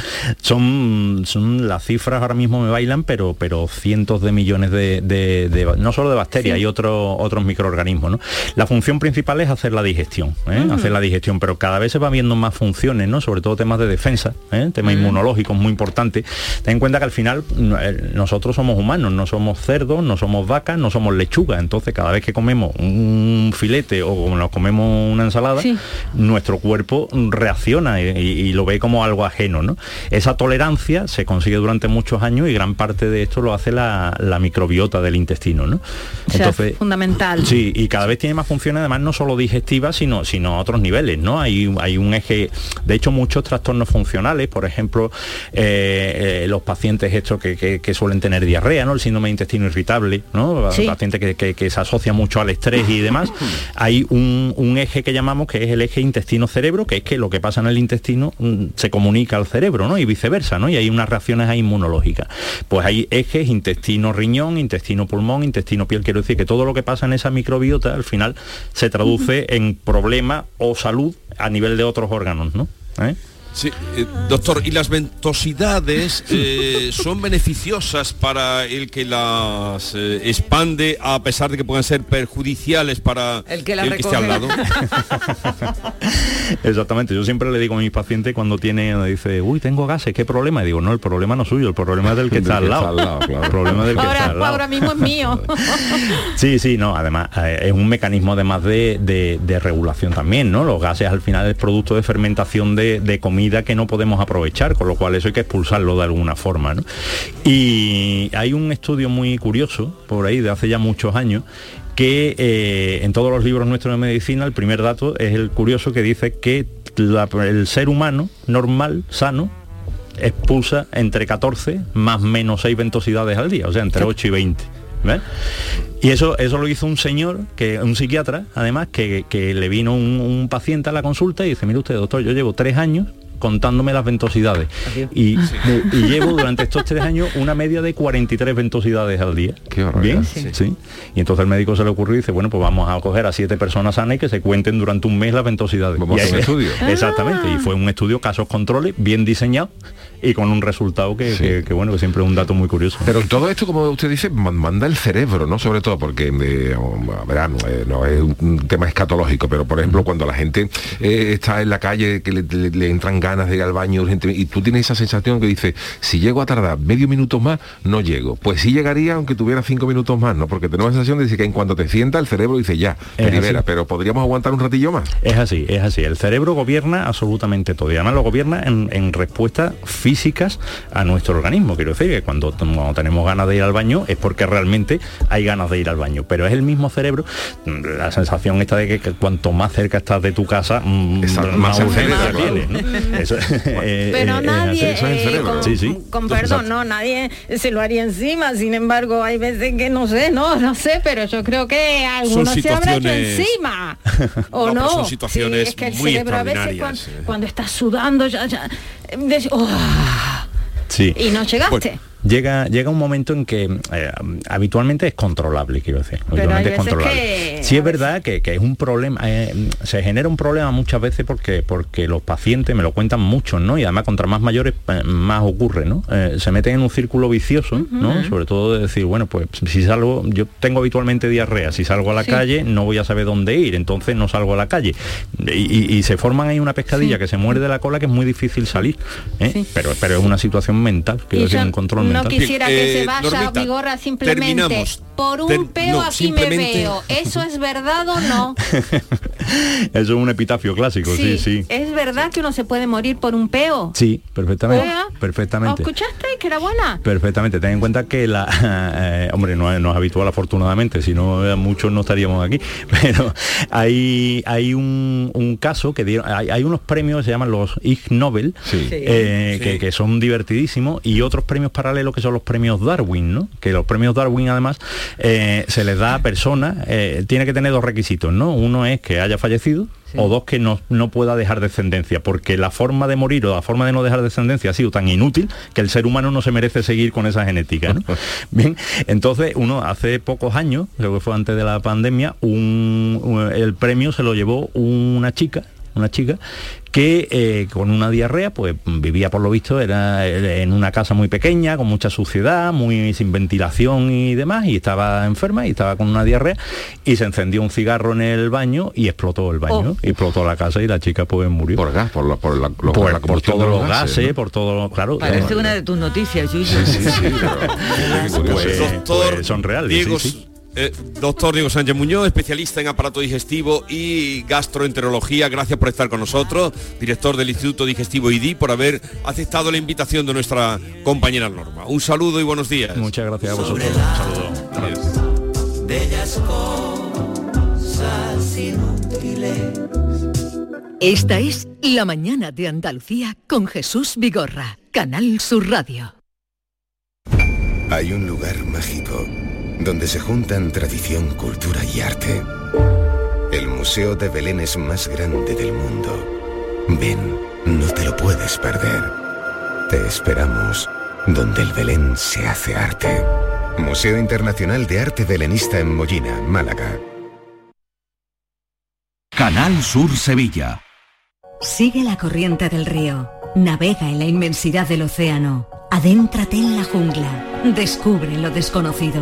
Son, son las cifras ahora mismo me bailan, pero, pero cientos de millones de, de- de- no solo de bacterias, hay otros otros microorganismos. ¿no? La función principal es hacer la digestión, ¿eh? Hacer la digestión, pero cada vez se va viendo más funciones, ¿no? Sobre todo temas de defensa, ¿eh? temas inmunológicos muy importantes. Ten en cuenta que al final eh, nosotros somos humanos, no somos cerdos, no somos vacas, no somos lechugas. Entonces cada vez que comemos un filete o nos comemos una ensalada, Sí. nuestro cuerpo reacciona y, lo ve como algo ajeno. ¿no? Esa tolerancia se consigue durante muchos años y gran parte de esto lo hace la, la microbiota del intestino. ¿no? O sea, es fundamental. Sí, y cada vez tiene más funciones, además no solo digestivas, sino, sino a otros niveles, ¿no? Hay, hay un eje, de hecho muchos trastornos funcionales, por ejemplo, eh, eh, los pacientes estos que, que- que suelen tener diarrea, ¿no? El síndrome de intestino irritable, ¿no? Sí. Pacientes que, que- que se asocia mucho al estrés y demás. Hay un, un eje que llamamos que es el eje intestino-cerebro, que es que lo que pasa en el intestino mm, se comunica al cerebro, ¿no? Y viceversa, ¿no? Y hay unas reacciones ahí inmunológicas. Pues hay ejes intestino-riñón, intestino-pulmón, intestino-piel, quiero decir que todo lo que pasa en esa microbiota al final se traduce en problema o salud a nivel de otros órganos, ¿no? ¿Eh? Sí, eh, doctor, ¿y las ventosidades eh, son beneficiosas para el que las eh, expande a pesar de que puedan ser perjudiciales para El que la esté al lado? Exactamente, yo siempre le digo a mis pacientes cuando tiene, dice, uy, tengo gases, ¿qué problema? Y digo, no, el problema no es suyo, el problema es del que Del está que al lado. está al lado, claro. El problema es del que está Ahora, al lado. ahora mismo es mío. Sí, sí, no, además eh, es un mecanismo además de, de- de regulación también, ¿no? Los gases al final es producto de fermentación de, de comida que no podemos aprovechar, con lo cual eso hay que expulsarlo de alguna forma, ¿no? Y hay un estudio muy curioso por ahí de hace ya muchos años que eh, en todos los libros nuestros de medicina el primer dato es el curioso que dice que la- el ser humano normal, sano, expulsa entre 14 más menos 6 ventosidades al día, o sea, entre 8 y 20. ¿ves? Y eso, eso lo hizo un señor, que un psiquiatra, además, que, que le vino un, un paciente a la consulta y dice, mire usted, doctor, yo llevo tres años contándome las ventosidades y, y llevo durante estos tres años una media de 43 ventosidades al día. Bien, Sí. sí. Y entonces el médico se le ocurrió y dice, bueno, pues vamos a coger a siete personas sanas y que se cuenten durante un mes las ventosidades. Vamos Y a hacer ahí- un estudio. Exactamente, y fue un estudio casos controles, bien diseñado y con un resultado que, que- que, bueno, que siempre es un dato muy curioso. Pero todo esto, como usted dice, man- manda el cerebro, ¿no? Sobre todo porque, eh, verán, eh, no es un tema escatológico, pero por ejemplo, cuando la gente eh, está en la calle, que le, le- le entran ganas de ir al baño urgentemente, y tú tienes esa sensación que dice, si llego a tardar medio minuto más, no llego. Pues sí llegaría aunque tuviera cinco minutos más, ¿no? Porque tenemos la sensación de decir que en cuanto te sienta, el cerebro dice ya, te libera, pero podríamos aguantar un ratillo más. Es así, es así. El cerebro gobierna absolutamente todo y además lo gobierna en, en respuestas físicas a nuestro organismo. Quiero decir que cuando, cuando tenemos ganas de ir al baño es porque realmente hay ganas de ir al baño. Pero es el mismo cerebro, mm, la sensación esta de que, que cuanto más cerca estás de tu casa, mm, Exacto, más más urgencia tienes, ¿no? Eso, eh, Pero eh, es nadie, así. eh, con, Sí, sí. con perdón, no, nadie se lo haría encima, sin embargo, hay veces que no sé, no, no sé, pero yo creo que algunos se habrá hecho encima. ¿O No, no? son situaciones Sí, es que el muy cerebro a veces cuando, eh. cuando estás sudando ya, ya, ¡oh! Sí. y no llegaste. Llega, llega un momento en que eh, habitualmente es controlable, quiero decir. Habitualmente es controlable. Sí es verdad que, que es un problema, eh, se genera un problema muchas veces porque, porque los pacientes me lo cuentan mucho, ¿no? Y además contra más mayores eh, más ocurre, ¿no? Eh, se meten en un círculo vicioso, ¿no? Sobre todo de decir, bueno, pues si salgo, yo tengo habitualmente diarrea, si salgo a la Sí. calle no voy a saber dónde ir, entonces no salgo a la calle. Y, y- y se forman ahí una pescadilla Sí. que se muerde la cola que es muy difícil salir. Sí. Pero, pero es una situación mental, decir, yo un control no quisiera que Eh, se vaya Normita, Vigorra simplemente terminamos. por un Ter- peo no, aquí me veo. ¿Eso es verdad o no? Eso es un epitafio clásico, sí, sí. ¿Es verdad que uno se puede morir por un peo? Sí, perfectamente. Oiga, Perfectamente. ¿Escuchaste que era buena? Perfectamente, ten en cuenta que la eh, hombre no, es- no es habitual afortunadamente, si no eh, muchos no estaríamos aquí, pero hay hay un, un caso que dieron, hay, hay unos premios que se llaman los Ig Nobel, eh, Sí. Que, que son divertidísimos, y otros premios paralelos que son los premios Darwin, ¿no? Que los premios Darwin además eh, se les da a personas, eh, tiene que tener dos requisitos, ¿no? Uno es que haya fallecido, o dos que no, no pueda dejar descendencia, porque la forma de morir o la forma de no dejar descendencia ha sido tan inútil que el ser humano no se merece seguir con esa genética. ¿no? Bien, entonces uno hace pocos años, creo que fue antes de la pandemia, un- un- el premio se lo llevó una chica, una chica que eh, con una diarrea pues vivía por lo visto era eh, en una casa muy pequeña con mucha suciedad muy sin ventilación y demás y estaba enferma y estaba con una diarrea y se encendió un cigarro en el baño y explotó el baño y explotó la casa y la chica pues murió por gas por, la, por, la, por, por la por todos los gases, ¿no? por todo claro Parece eh, una de tus noticias, Yuyu. Sí, sí, sí, pero- pues, Doctor pues son reales Diego, sí, sí. Eh, doctor Diego Sánchez Muñoz, especialista en aparato digestivo y gastroenterología, gracias por estar con nosotros, director del Instituto Digestivo ID, por haber aceptado la invitación de nuestra compañera Norma. Un saludo y buenos días. Muchas gracias a vosotros. Un saludo. Esta es La mañana de Andalucía con Jesús Vigorra, Canal Sur Radio. Hay un lugar mágico donde se juntan tradición, cultura y arte. El Museo de Belén es más grande del mundo. Ven, no te lo puedes perder. Te esperamos donde el Belén se hace arte. Museo Internacional de Arte Belenista en Mollina, Málaga. Canal Sur Sevilla. Sigue la corriente del río, navega en la inmensidad del océano, adéntrate en la jungla, descubre lo desconocido,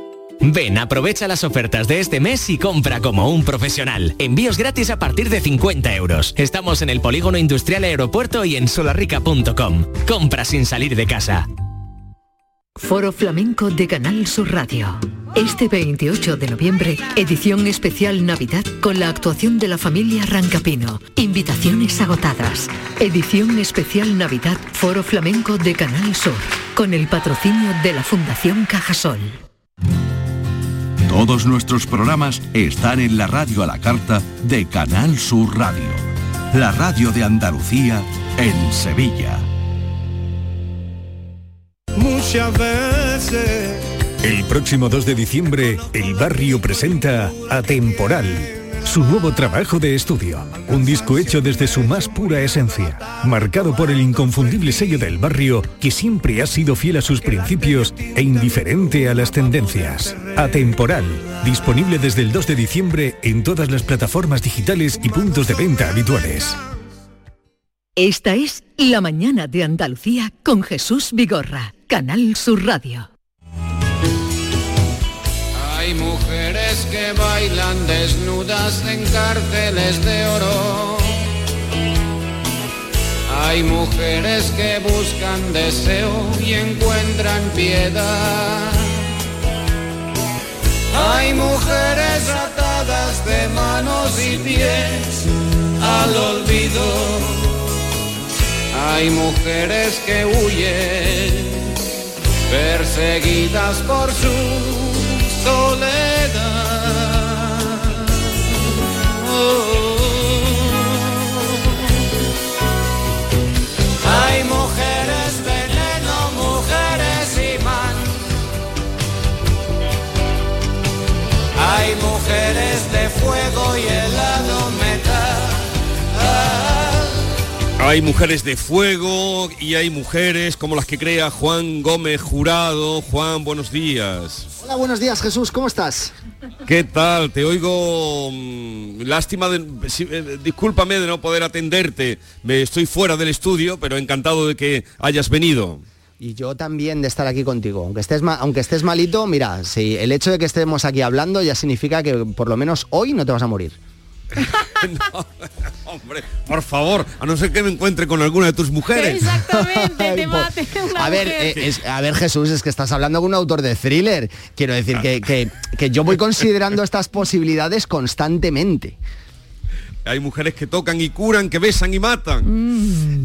Ven, aprovecha las ofertas de este mes y compra como un profesional. Envíos gratis a partir de 50 euros. Estamos en el Polígono Industrial Aeropuerto y en solarrica.com. Compra sin salir de casa. Foro Flamenco de Canal Sur Radio. Este 28 de noviembre, edición especial Navidad con la actuación de la familia Rancapino. Invitaciones agotadas. Edición especial Navidad Foro Flamenco de Canal Sur, con el patrocinio de la Fundación Cajasol. Todos nuestros programas están en la radio a la carta de Canal Sur Radio. La radio de Andalucía en Sevilla. Muchas veces. El próximo 2 de diciembre, el barrio presenta Atemporal, su nuevo trabajo de estudio. Un disco hecho desde su más pura esencia, marcado por el inconfundible sello del barrio que siempre ha sido fiel a sus principios e indiferente a las tendencias. Atemporal, disponible desde el 2 de diciembre en todas las plataformas digitales y puntos de venta habituales. Esta es La mañana de Andalucía con Jesús Vigorra, Canal Sur Radio. Mujeres que bailan desnudas en cárceles de oro. Hay mujeres que buscan deseo y encuentran piedad. Hay mujeres atadas de manos y pies al olvido. Hay mujeres que huyen, perseguidas por su soledad. Hay mujeres veneno, mujeres imán. Hay mujeres de fuego y helado metal. Hay mujeres de fuego y hay mujeres como las que crea Juan Gómez Jurado. Juan, buenos días. Hola, buenos días Jesús, ¿cómo estás? ¿Qué tal? Te oigo... mm, lástima de... eh, discúlpame de no poder atenderte. Me estoy fuera del estudio, pero encantado de que hayas venido. Y yo también de estar aquí contigo. Aunque estés, ma- aunque estés malito, mira, si el hecho de que estemos aquí hablando ya significa que por lo menos hoy no te vas a morir. Hombre, por favor, a no ser que me encuentre con alguna de tus mujeres. Exactamente, te mate una A ver, mujer. eh, es- a ver Jesús, es que estás hablando con un autor de thriller. Quiero decir que, que- que yo voy considerando estas posibilidades constantemente. Hay mujeres que tocan y curan, que besan y matan.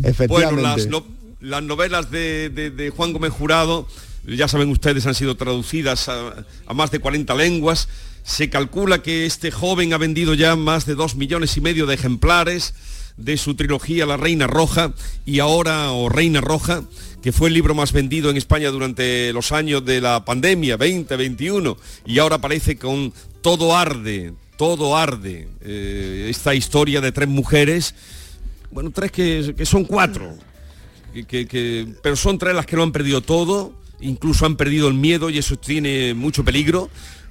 Mm. Efectivamente. Bueno, las, no- las novelas de, de- de Juan Gómez Jurado, ya saben ustedes, han sido traducidas a, a más de 40 lenguas. Se calcula que este joven ha vendido ya más de dos millones y medio de ejemplares de su trilogía La Reina Roja y ahora, o Reina Roja, que fue el libro más vendido en España durante los años de la pandemia 2021 y ahora aparece con Todo Arde, Todo Arde, eh, esta historia de tres mujeres, bueno, tres que, son cuatro, que- que- pero son tres las que lo han perdido todo, incluso han perdido el miedo y eso tiene mucho peligro,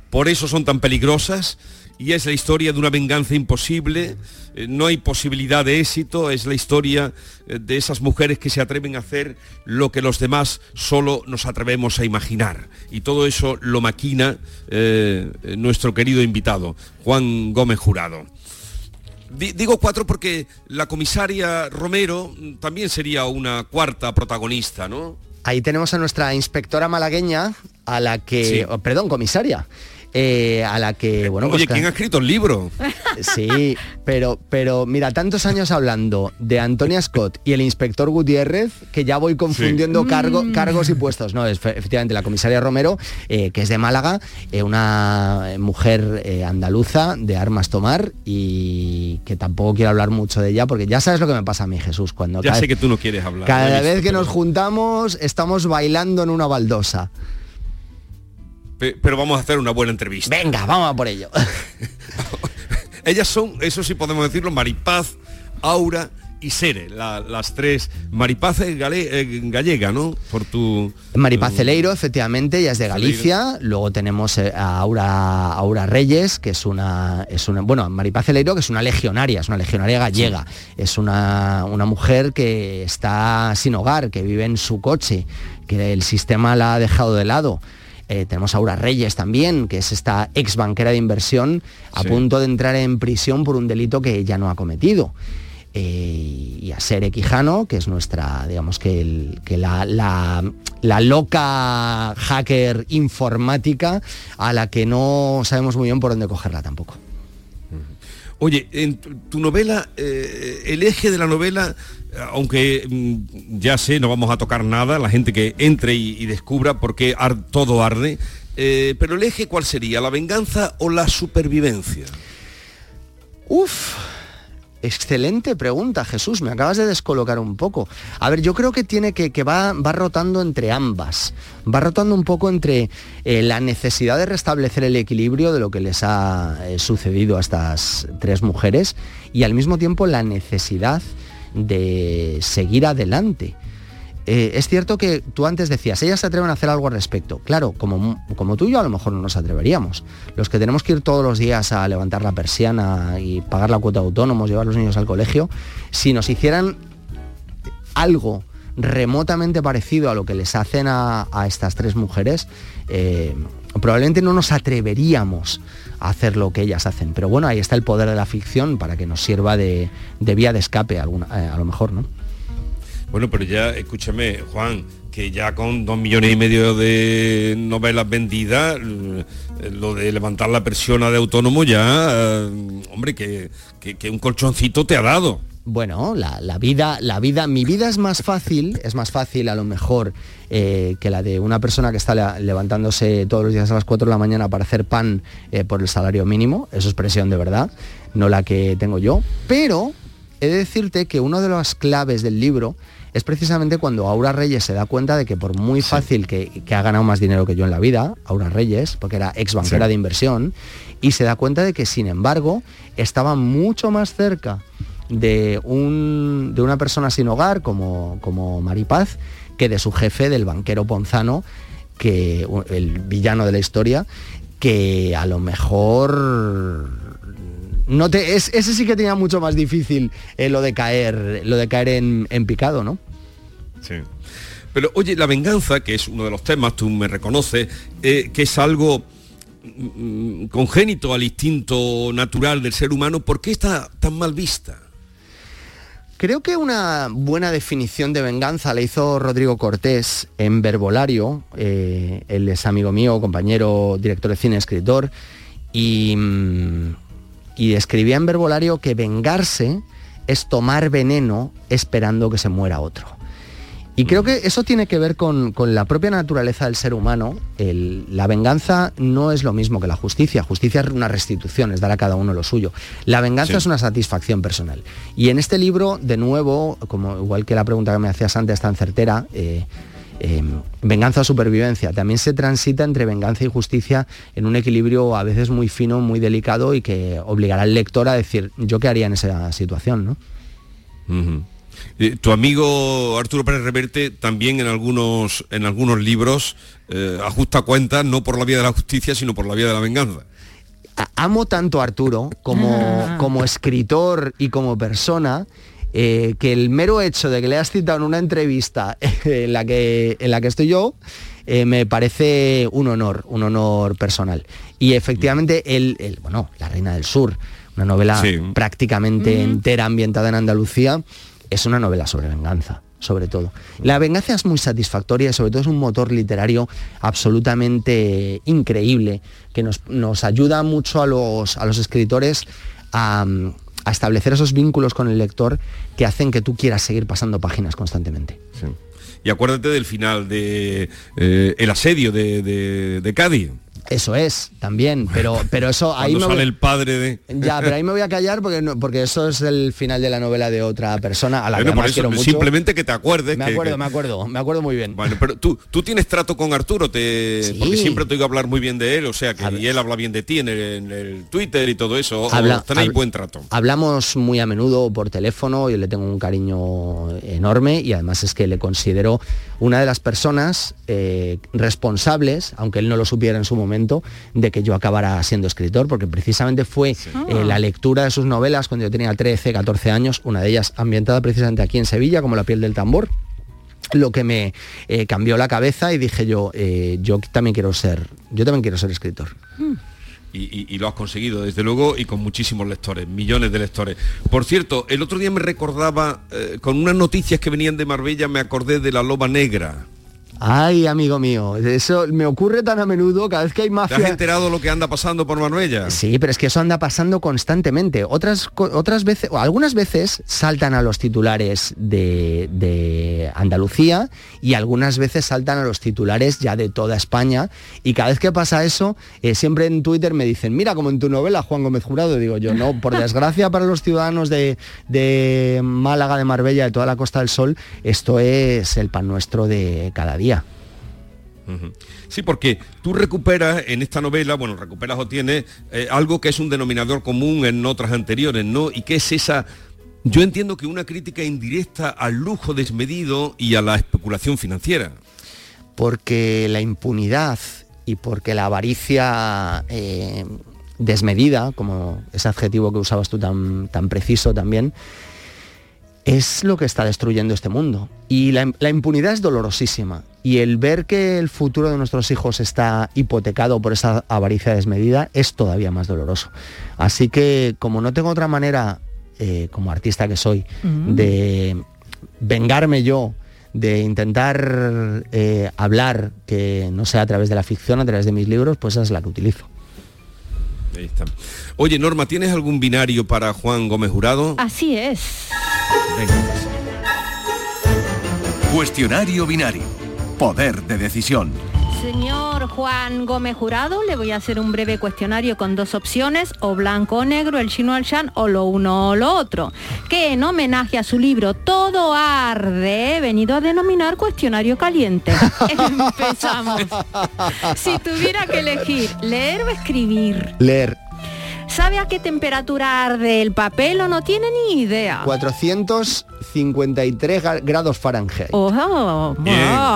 por eso son tan peligrosas y es la historia de una venganza imposible, eh, no hay posibilidad de éxito, es la historia eh, de esas mujeres que se atreven a hacer lo que los demás solo nos atrevemos a imaginar. Y todo eso lo maquina eh, nuestro querido invitado, Juan Gómez Jurado. Di- Digo cuatro porque la comisaria Romero mm, también sería una cuarta protagonista, ¿no? Ahí tenemos a nuestra inspectora malagueña, a la que, Sí. oh, perdón, comisaria, eh, a la que, bueno, pues Oye, ¿quién ha escrito el libro? Sí, pero, pero mira, tantos años hablando de Antonia Scott y el inspector Gutiérrez, que ya voy confundiendo cargo- cargos y puestos. No, es fe- efectivamente la comisaria Romero, eh, que es de Málaga, eh, una eh, mujer eh, andaluza de armas tomar y que tampoco quiero hablar mucho de ella, porque ya sabes lo que me pasa a mí, Jesús, cuando Ya cada, sé que tú no quieres hablar. cada vez que pero- nos juntamos estamos bailando en una baldosa. Pe- Pero vamos a hacer una buena entrevista. Venga, vamos a por ello. Ellas son, eso sí podemos decirlo, Maripaz, Aura y Sere, la- las tres. Maripaz es gale- eh, gallega, ¿no? Por tu... Maripaz Celeiro, efectivamente, ella es de Galicia. Luego tenemos eh, a Aura, Aura Reyes, que es una, es una. Bueno, Maripaz Celeiro, que es una legionaria, es una legionaria gallega. Es una, una mujer que está sin hogar, que vive en su coche, que el sistema la ha dejado de lado. Eh, tenemos a Aura Reyes también, que es esta ex banquera de inversión a Sí. punto de entrar en prisión por un delito que ella no ha cometido. Eh, y a Sere Quijano, que es nuestra, digamos que, el- que la, la- la loca hacker informática a la que no sabemos muy bien por dónde cogerla tampoco. Oye, en tu, novela, eh, el eje de la novela, aunque mm, ya sé, no vamos a tocar nada, la gente que entre y, descubra por qué todo arde, eh, pero el eje cuál sería, la venganza o la supervivencia? Uf, excelente pregunta, Jesús. Me acabas de descolocar un poco. A ver, yo creo que tiene que, que va, va rotando entre ambas. Va rotando un poco entre eh, la necesidad de restablecer el equilibrio de lo que les ha eh, sucedido a estas tres mujeres y al mismo tiempo la necesidad de seguir adelante. Eh, es cierto que tú antes decías, ellas se atreven a hacer algo al respecto. Claro, como, tú y yo a lo mejor no nos atreveríamos. Los que tenemos que ir todos los días a levantar la persiana y pagar la cuota de autónomos, llevar los niños al colegio, si nos hicieran algo remotamente parecido a lo que les hacen a, estas tres mujeres, eh, probablemente no nos atreveríamos a hacer lo que ellas hacen. Pero bueno, ahí está el poder de la ficción para que nos sirva de, vía de escape eh, a lo mejor, ¿no? Bueno, pero ya, escúchame, Juan, que ya con dos millones y medio de novelas vendidas, eh, lo de levantar la presión de autónomo ya, eh, hombre, que, que- un colchoncito te ha dado. Bueno, la, la vida, la vida, mi vida es más fácil, es más fácil a lo mejor eh, que la de una persona que está levantándose todos los días a las 4 de la mañana para hacer pan por el salario mínimo, eso es presión de verdad, no la que tengo yo, pero he de decirte que una de las claves del libro es precisamente cuando Aura Reyes se da cuenta de que por muy fácil que, que ha ganado más dinero que yo en la vida, Aura Reyes, porque era ex banquera Sí. de inversión, y se da cuenta de que sin embargo estaba mucho más cerca de, un, de una persona sin hogar como, como Maripaz que de su jefe, del banquero Ponzano, que el villano de la historia, que a lo mejor no te, es- ese sí que tenía mucho más difícil eh, lo de caer, lo de caer en, en picado, ¿no? Sí. Pero oye, la venganza, que es uno de los temas, tú me reconoces, eh, que es algo mm, congénito al instinto natural del ser humano, ¿por qué está tan mal vista? Creo que una buena definición de venganza la hizo Rodrigo Cortés en Verbolario. eh, él es amigo mío, compañero, director de cine, escritor. Y, mm, y escribía en Verbolario que vengarse es tomar veneno esperando que se muera otro. Y creo que eso tiene que ver con, con la propia naturaleza del ser humano. El- la venganza no es lo mismo que la justicia. Justicia es una restitución, es dar a cada uno lo suyo. La venganza Sí. es una satisfacción personal. Y en este libro, de nuevo, como igual que la pregunta que me hacías antes tan certera, eh, eh, venganza o supervivencia. También se transita entre venganza y justicia en un equilibrio a veces muy fino, muy delicado y que obligará al lector a decir, yo qué haría en esa situación, ¿no? Eh, tu amigo Arturo Pérez Reverte también en algunos, en algunos libros eh, ajusta cuentas no por la vía de la justicia, sino por la vía de la venganza. Amo tanto a Arturo como, como escritor y como persona eh, que el mero hecho de que le has citado en una entrevista en la que, en la que estoy yo eh, me parece un honor, un honor personal. Y efectivamente, él, él, bueno, La Reina del Sur, una novela Sí. prácticamente entera ambientada en Andalucía, es una novela sobre venganza sobre todo. La venganza es muy satisfactoria y sobre todo es un motor literario absolutamente increíble que nos, nos ayuda mucho a los, a los escritores a, a establecer esos vínculos con el lector que hacen que tú quieras seguir pasando páginas constantemente. Y acuérdate del final de eh, El asedio de, de- de Cádiz. Eso es, también, pero, pero eso ahí me sale voy- el padre de... Ya, pero ahí me voy a callar porque, no- porque eso es el final de la novela de otra persona a la que Bueno, por además eso, quiero mucho. simplemente que te acuerdes. Me que- acuerdo, que- me acuerdo, me acuerdo muy bien. Bueno, pero tú, tú tienes trato con Arturo, te... porque siempre te oigo hablar muy bien de él, o sea, que y él habla bien de ti en el, en el Twitter y todo eso, Habla- tenéis buen trato. Hablamos muy a menudo por teléfono, yo le tengo un cariño enorme y además es que le considero una de las personas eh, responsables, aunque él no lo supiera en su momento, de que yo acabara siendo escritor, porque precisamente fue eh, la lectura de sus novelas cuando yo tenía 13, 14 años, una de ellas ambientada precisamente aquí en Sevilla, como La piel del tambor, lo que me eh, cambió la cabeza y dije yo, eh, yo también quiero ser, yo también quiero ser escritor. Y, y- y lo has conseguido, desde luego, y con muchísimos lectores, millones de lectores. Por cierto, el otro día me recordaba, eh, con unas noticias que venían de Marbella, me acordé de la loba negra. Ay, amigo mío, eso me ocurre tan a menudo, cada vez que hay ¿Te mafia... has enterado lo que anda pasando por Marbella? Sí, pero es que eso anda pasando constantemente. Otras, otras veces, o algunas veces saltan a los titulares de, de Andalucía y algunas veces saltan a los titulares ya de toda España. Y cada vez que pasa eso, eh, siempre en Twitter me dicen, mira, como en tu novela, Juan Gómez Jurado, digo yo, no, por desgracia para los ciudadanos de, de Málaga, de Marbella, de toda la Costa del Sol, esto es el pan nuestro de cada día. Sí, porque tú recuperas en esta novela, bueno, recuperas o tienes eh, algo que es un denominador común en otras anteriores, ¿no? Y que es esa, yo entiendo que una crítica indirecta al lujo desmedido y a la especulación financiera. porque la impunidad y porque la avaricia eh, desmedida, como ese adjetivo que usabas tú tan, tan preciso también, es lo que está destruyendo este mundo. Y la, la, impunidad es dolorosísima. Y el ver que el futuro de nuestros hijos está hipotecado por esa avaricia desmedida es todavía más doloroso. Así que como no tengo otra manera, eh, como artista que soy, de vengarme yo, de intentar eh, hablar que no sea a través de la ficción, a través de mis libros, pues esa es la que utilizo. Ahí está. Oye, Norma, ¿tienes algún binario para Juan Gómez Jurado? Así es. Cuestionario binario. Poder de decisión. Señor Juan Gómez Jurado, le voy a hacer un breve cuestionario con dos opciones, o blanco o negro, el chino al shan, o lo uno o lo otro, que en homenaje a su libro Todo arde, he venido a denominar cuestionario caliente. Empezamos. Si tuviera que elegir, leer o escribir. Leer. ¿Sabe a qué temperatura arde el papel o no tiene ni idea? 453 grados Fahrenheit. Oh, oh,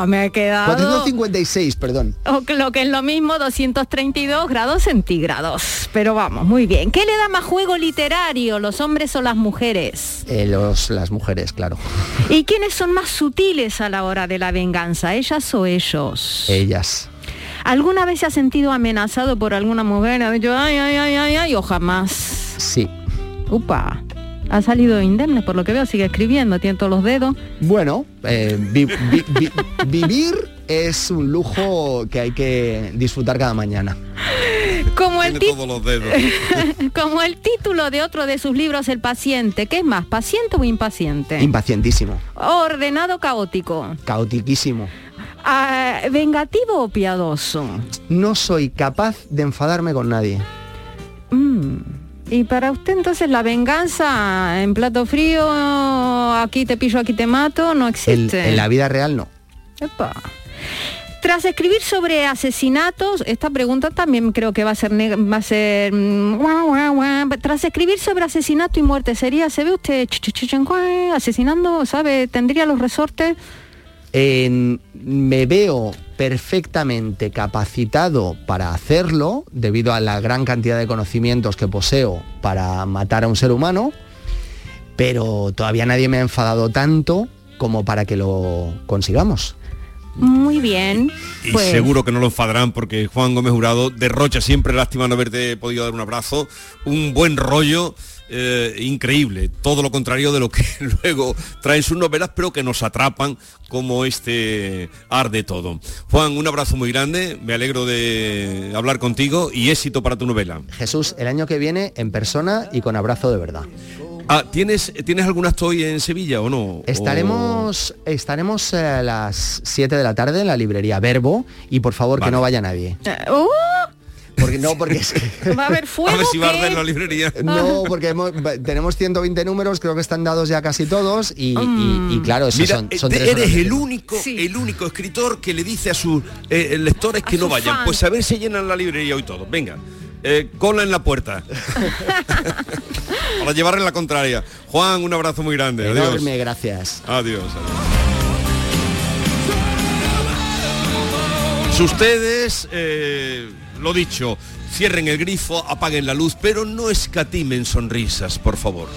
me he quedado... 456, perdón. O lo que es lo mismo, 232 grados centígrados. Pero vamos, muy bien. ¿Qué le da más juego literario, los hombres o las mujeres? Eh, los, las mujeres, claro. ¿Y quiénes son más sutiles a la hora de la venganza, ellas o ellos? Ellas. ¿Alguna vez se ha sentido amenazado por alguna mujer? Ha dicho, ay, ay, ay, ay, ay, o jamás. Sí. Upa. Ha salido indemne, por lo que veo, sigue escribiendo, tiene todos los dedos. Bueno, eh, vi, vi, vi, vivir es un lujo que hay que disfrutar cada mañana. Como el, todos los dedos. como el título de otro de sus libros, El paciente. ¿Qué es más, paciente o impaciente? Impacientísimo. Ordenado, caótico. Caotiquísimo. Ah, ¿Vengativo o piadoso? No soy capaz de enfadarme con nadie. Mm. Y para usted entonces la venganza en plato frío, aquí te pillo, aquí te mato, no existe. en la vida real no. Tras escribir sobre asesinatos, esta pregunta también creo que va a ser va a ser mm, tras escribir sobre asesinato y muerte, sería, ¿se ve usted asesinando, sabe, tendría los resortes? Me veo perfectamente capacitado para hacerlo debido a la gran cantidad de conocimientos que poseo para matar a un ser humano, pero todavía nadie me ha enfadado tanto como para que lo consigamos. Muy bien. Y pues- seguro que no lo enfadarán porque Juan Gómez Jurado derrocha siempre, lástima no haberte podido dar un abrazo, un buen rollo eh, increíble, todo lo contrario de lo que luego traen sus novelas, pero que nos atrapan como este arde todo. Juan, un abrazo muy grande, me alegro de hablar contigo y éxito para tu novela. Jesús, el año que viene en persona y con abrazo de verdad. Ah, ¿tienes, ¿tienes algún acto hoy en Sevilla o no? Estaremos, estaremos a las 7 de la tarde en la librería Verbo y por favor que no vaya nadie. Uh, porque no, porque es que... Va a haber fuego. A ver si va a arder ¿qué? la librería. No, porque hemos- tenemos 120 números, creo que están dados ya casi todos y, y- y claro, eso Mira, son, eh, son tres eres el único, el único escritor que le dice a sus eh, lectores que A no vayan. Pues a ver si llenan la librería hoy todos. Venga. eh, cola en la puerta. Para llevar en la contraria. Juan, un abrazo muy grande. Adiós. Gracias. Adiós. adiós. Si ustedes, eh, lo dicho, cierren el grifo, apaguen la luz, pero no escatimen sonrisas, por favor.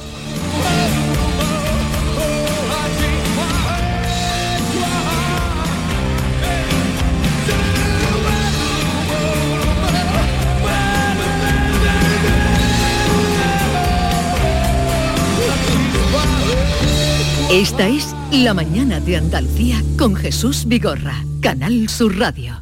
Esta es La mañana de Andalucía con Jesús Vigorra, Canal Sur Radio.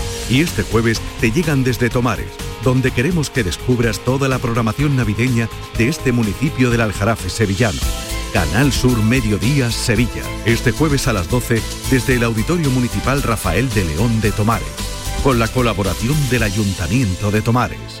Y este jueves te llegan desde Tomares, donde queremos que descubras toda la programación navideña de este municipio del Aljarafe sevillano. Canal Sur Mediodía Sevilla. Este jueves a las 12 desde el Auditorio Municipal Rafael de León de Tomares. Con la colaboración del Ayuntamiento de Tomares.